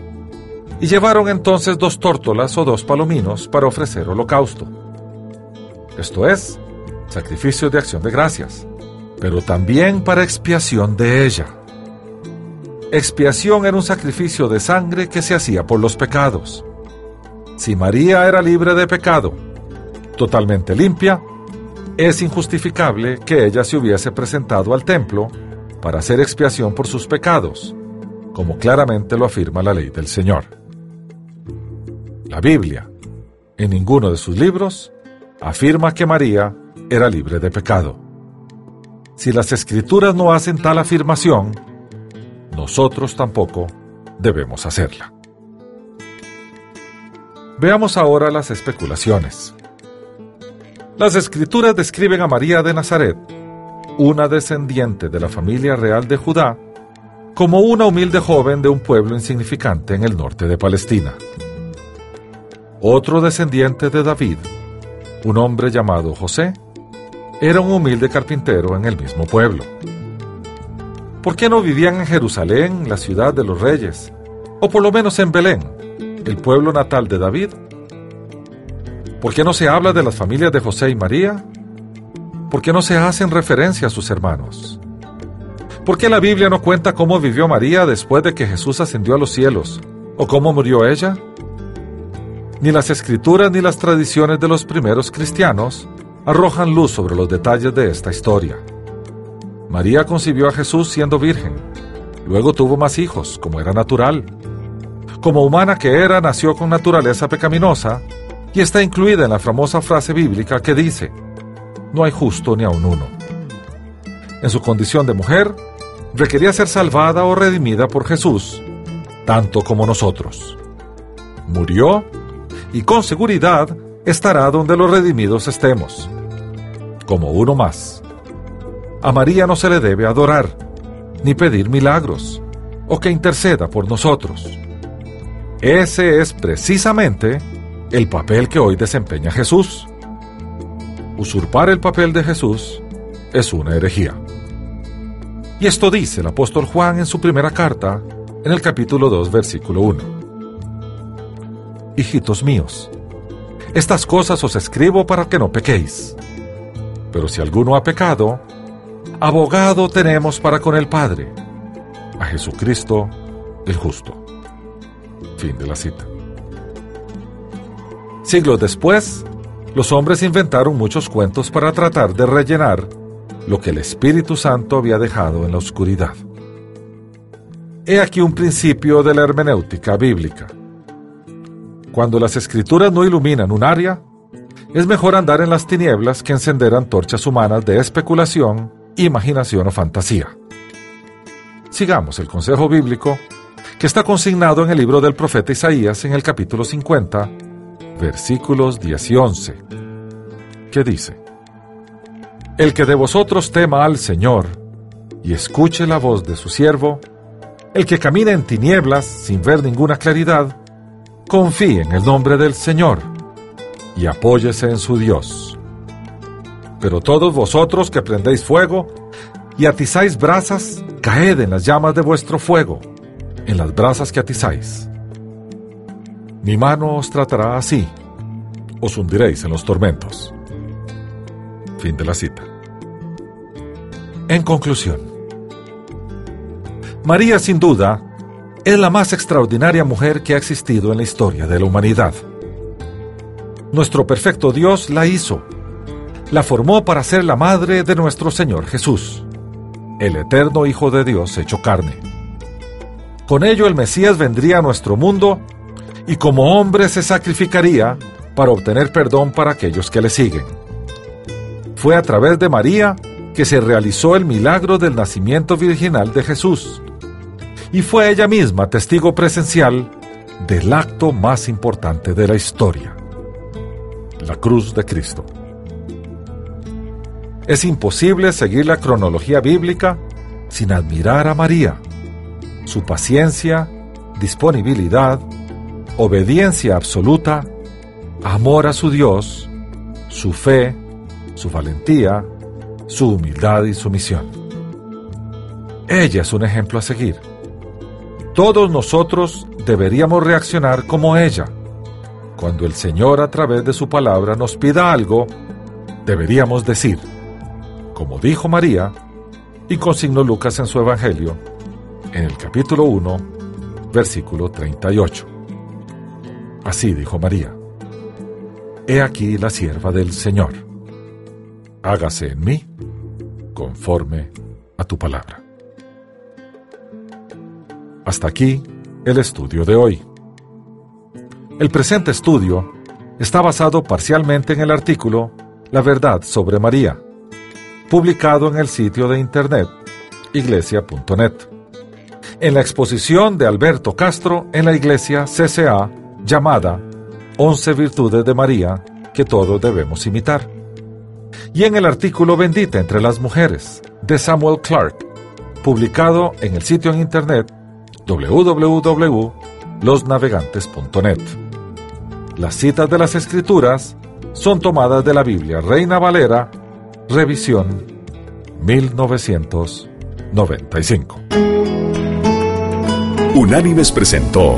y llevaron entonces dos tórtolas o dos palominos para ofrecer holocausto. Esto es, sacrificio de acción de gracias, pero también para expiación de ella. Expiación era un sacrificio de sangre que se hacía por los pecados. Si María era libre de pecado, totalmente limpia, es injustificable que ella se hubiese presentado al templo para hacer expiación por sus pecados, como claramente lo afirma la ley del Señor. La Biblia, en ninguno de sus libros, afirma que María era libre de pecado. Si las escrituras no hacen tal afirmación, nosotros tampoco debemos hacerla. Veamos ahora las especulaciones. Las escrituras describen a María de Nazaret, una descendiente de la familia real de Judá, como una humilde joven de un pueblo insignificante en el norte de Palestina. Otro descendiente de David, un hombre llamado José, era un humilde carpintero en el mismo pueblo. ¿Por qué no vivían en Jerusalén, la ciudad de los reyes? O por lo menos en Belén, el pueblo natal de David. ¿Por qué no se habla de las familias de José y María? ¿Por qué no se hacen referencia a sus hermanos? ¿Por qué la Biblia no cuenta cómo vivió María después de que Jesús ascendió a los cielos? ¿O cómo murió ella? Ni las escrituras ni las tradiciones de los primeros cristianos arrojan luz sobre los detalles de esta historia. María concibió a Jesús siendo virgen. Luego tuvo más hijos, como era natural. Como humana que era, nació con naturaleza pecaminosa y está incluida en la famosa frase bíblica que dice, no hay justo ni aun uno. En su condición de mujer, requería ser salvada o redimida por Jesús, tanto como nosotros. Murió y con seguridad estará donde los redimidos estemos, como uno más. A María no se le debe adorar, ni pedir milagros, o que interceda por nosotros. Ese es precisamente el papel que hoy desempeña Jesús. Usurpar el papel de Jesús es una herejía. Y esto dice el apóstol Juan en su primera carta, en el capítulo 2, versículo 1. Hijitos míos, estas cosas os escribo para que no pequéis. Pero si alguno ha pecado, abogado tenemos para con el Padre, a Jesucristo el justo. Fin de la cita. Siglos después, los hombres inventaron muchos cuentos para tratar de rellenar lo que el Espíritu Santo había dejado en la oscuridad. He aquí un principio de la hermenéutica bíblica. Cuando las escrituras no iluminan un área, es mejor andar en las tinieblas que encender antorchas humanas de especulación, imaginación o fantasía. Sigamos el consejo bíblico que está consignado en el libro del profeta Isaías en el capítulo 50, versículos 10 y 11, que dice, el que de vosotros tema al Señor y escuche la voz de su siervo, el que camina en tinieblas sin ver ninguna claridad, confíe en el nombre del Señor y apóyese en su Dios. Pero todos vosotros que prendéis fuego y atizáis brasas, caed en las llamas de vuestro fuego, en las brasas que atizáis. Mi mano os tratará así, os hundiréis en los tormentos. Fin de la cita. En conclusión, María sin duda es la más extraordinaria mujer que ha existido en la historia de la humanidad. Nuestro perfecto Dios la hizo, la formó para ser la madre de nuestro Señor Jesús, el eterno Hijo de Dios hecho carne. Con ello el Mesías vendría a nuestro mundo y como hombre se sacrificaría para obtener perdón para aquellos que le siguen. Fue a través de María que se realizó el milagro del nacimiento virginal de Jesús. Y fue ella misma testigo presencial del acto más importante de la historia, la cruz de Cristo. Es imposible seguir la cronología bíblica sin admirar a María, su paciencia, disponibilidad, obediencia absoluta, amor a su Dios, su fe, su valentía, su humildad y sumisión. Ella es un ejemplo a seguir. Todos nosotros deberíamos reaccionar como ella. Cuando el Señor a través de su palabra nos pida algo, deberíamos decir, como dijo María, y consignó Lucas en su Evangelio, en el capítulo 1, versículo 38. Así dijo María, He aquí la sierva del Señor hágase en mí conforme a tu palabra. Hasta aquí el estudio de hoy. El presente estudio está basado parcialmente en el artículo La verdad sobre María, publicado en el sitio de internet iglesia.net. En la exposición de Alberto Castro en la iglesia CCA llamada Once Virtudes de María que todos debemos imitar. Y en el artículo Bendita entre las mujeres de Samuel Clark, publicado en el sitio en internet www.losnavegantes.net. Las citas de las escrituras son tomadas de la Biblia Reina Valera, revisión 1995. Unánimes presentó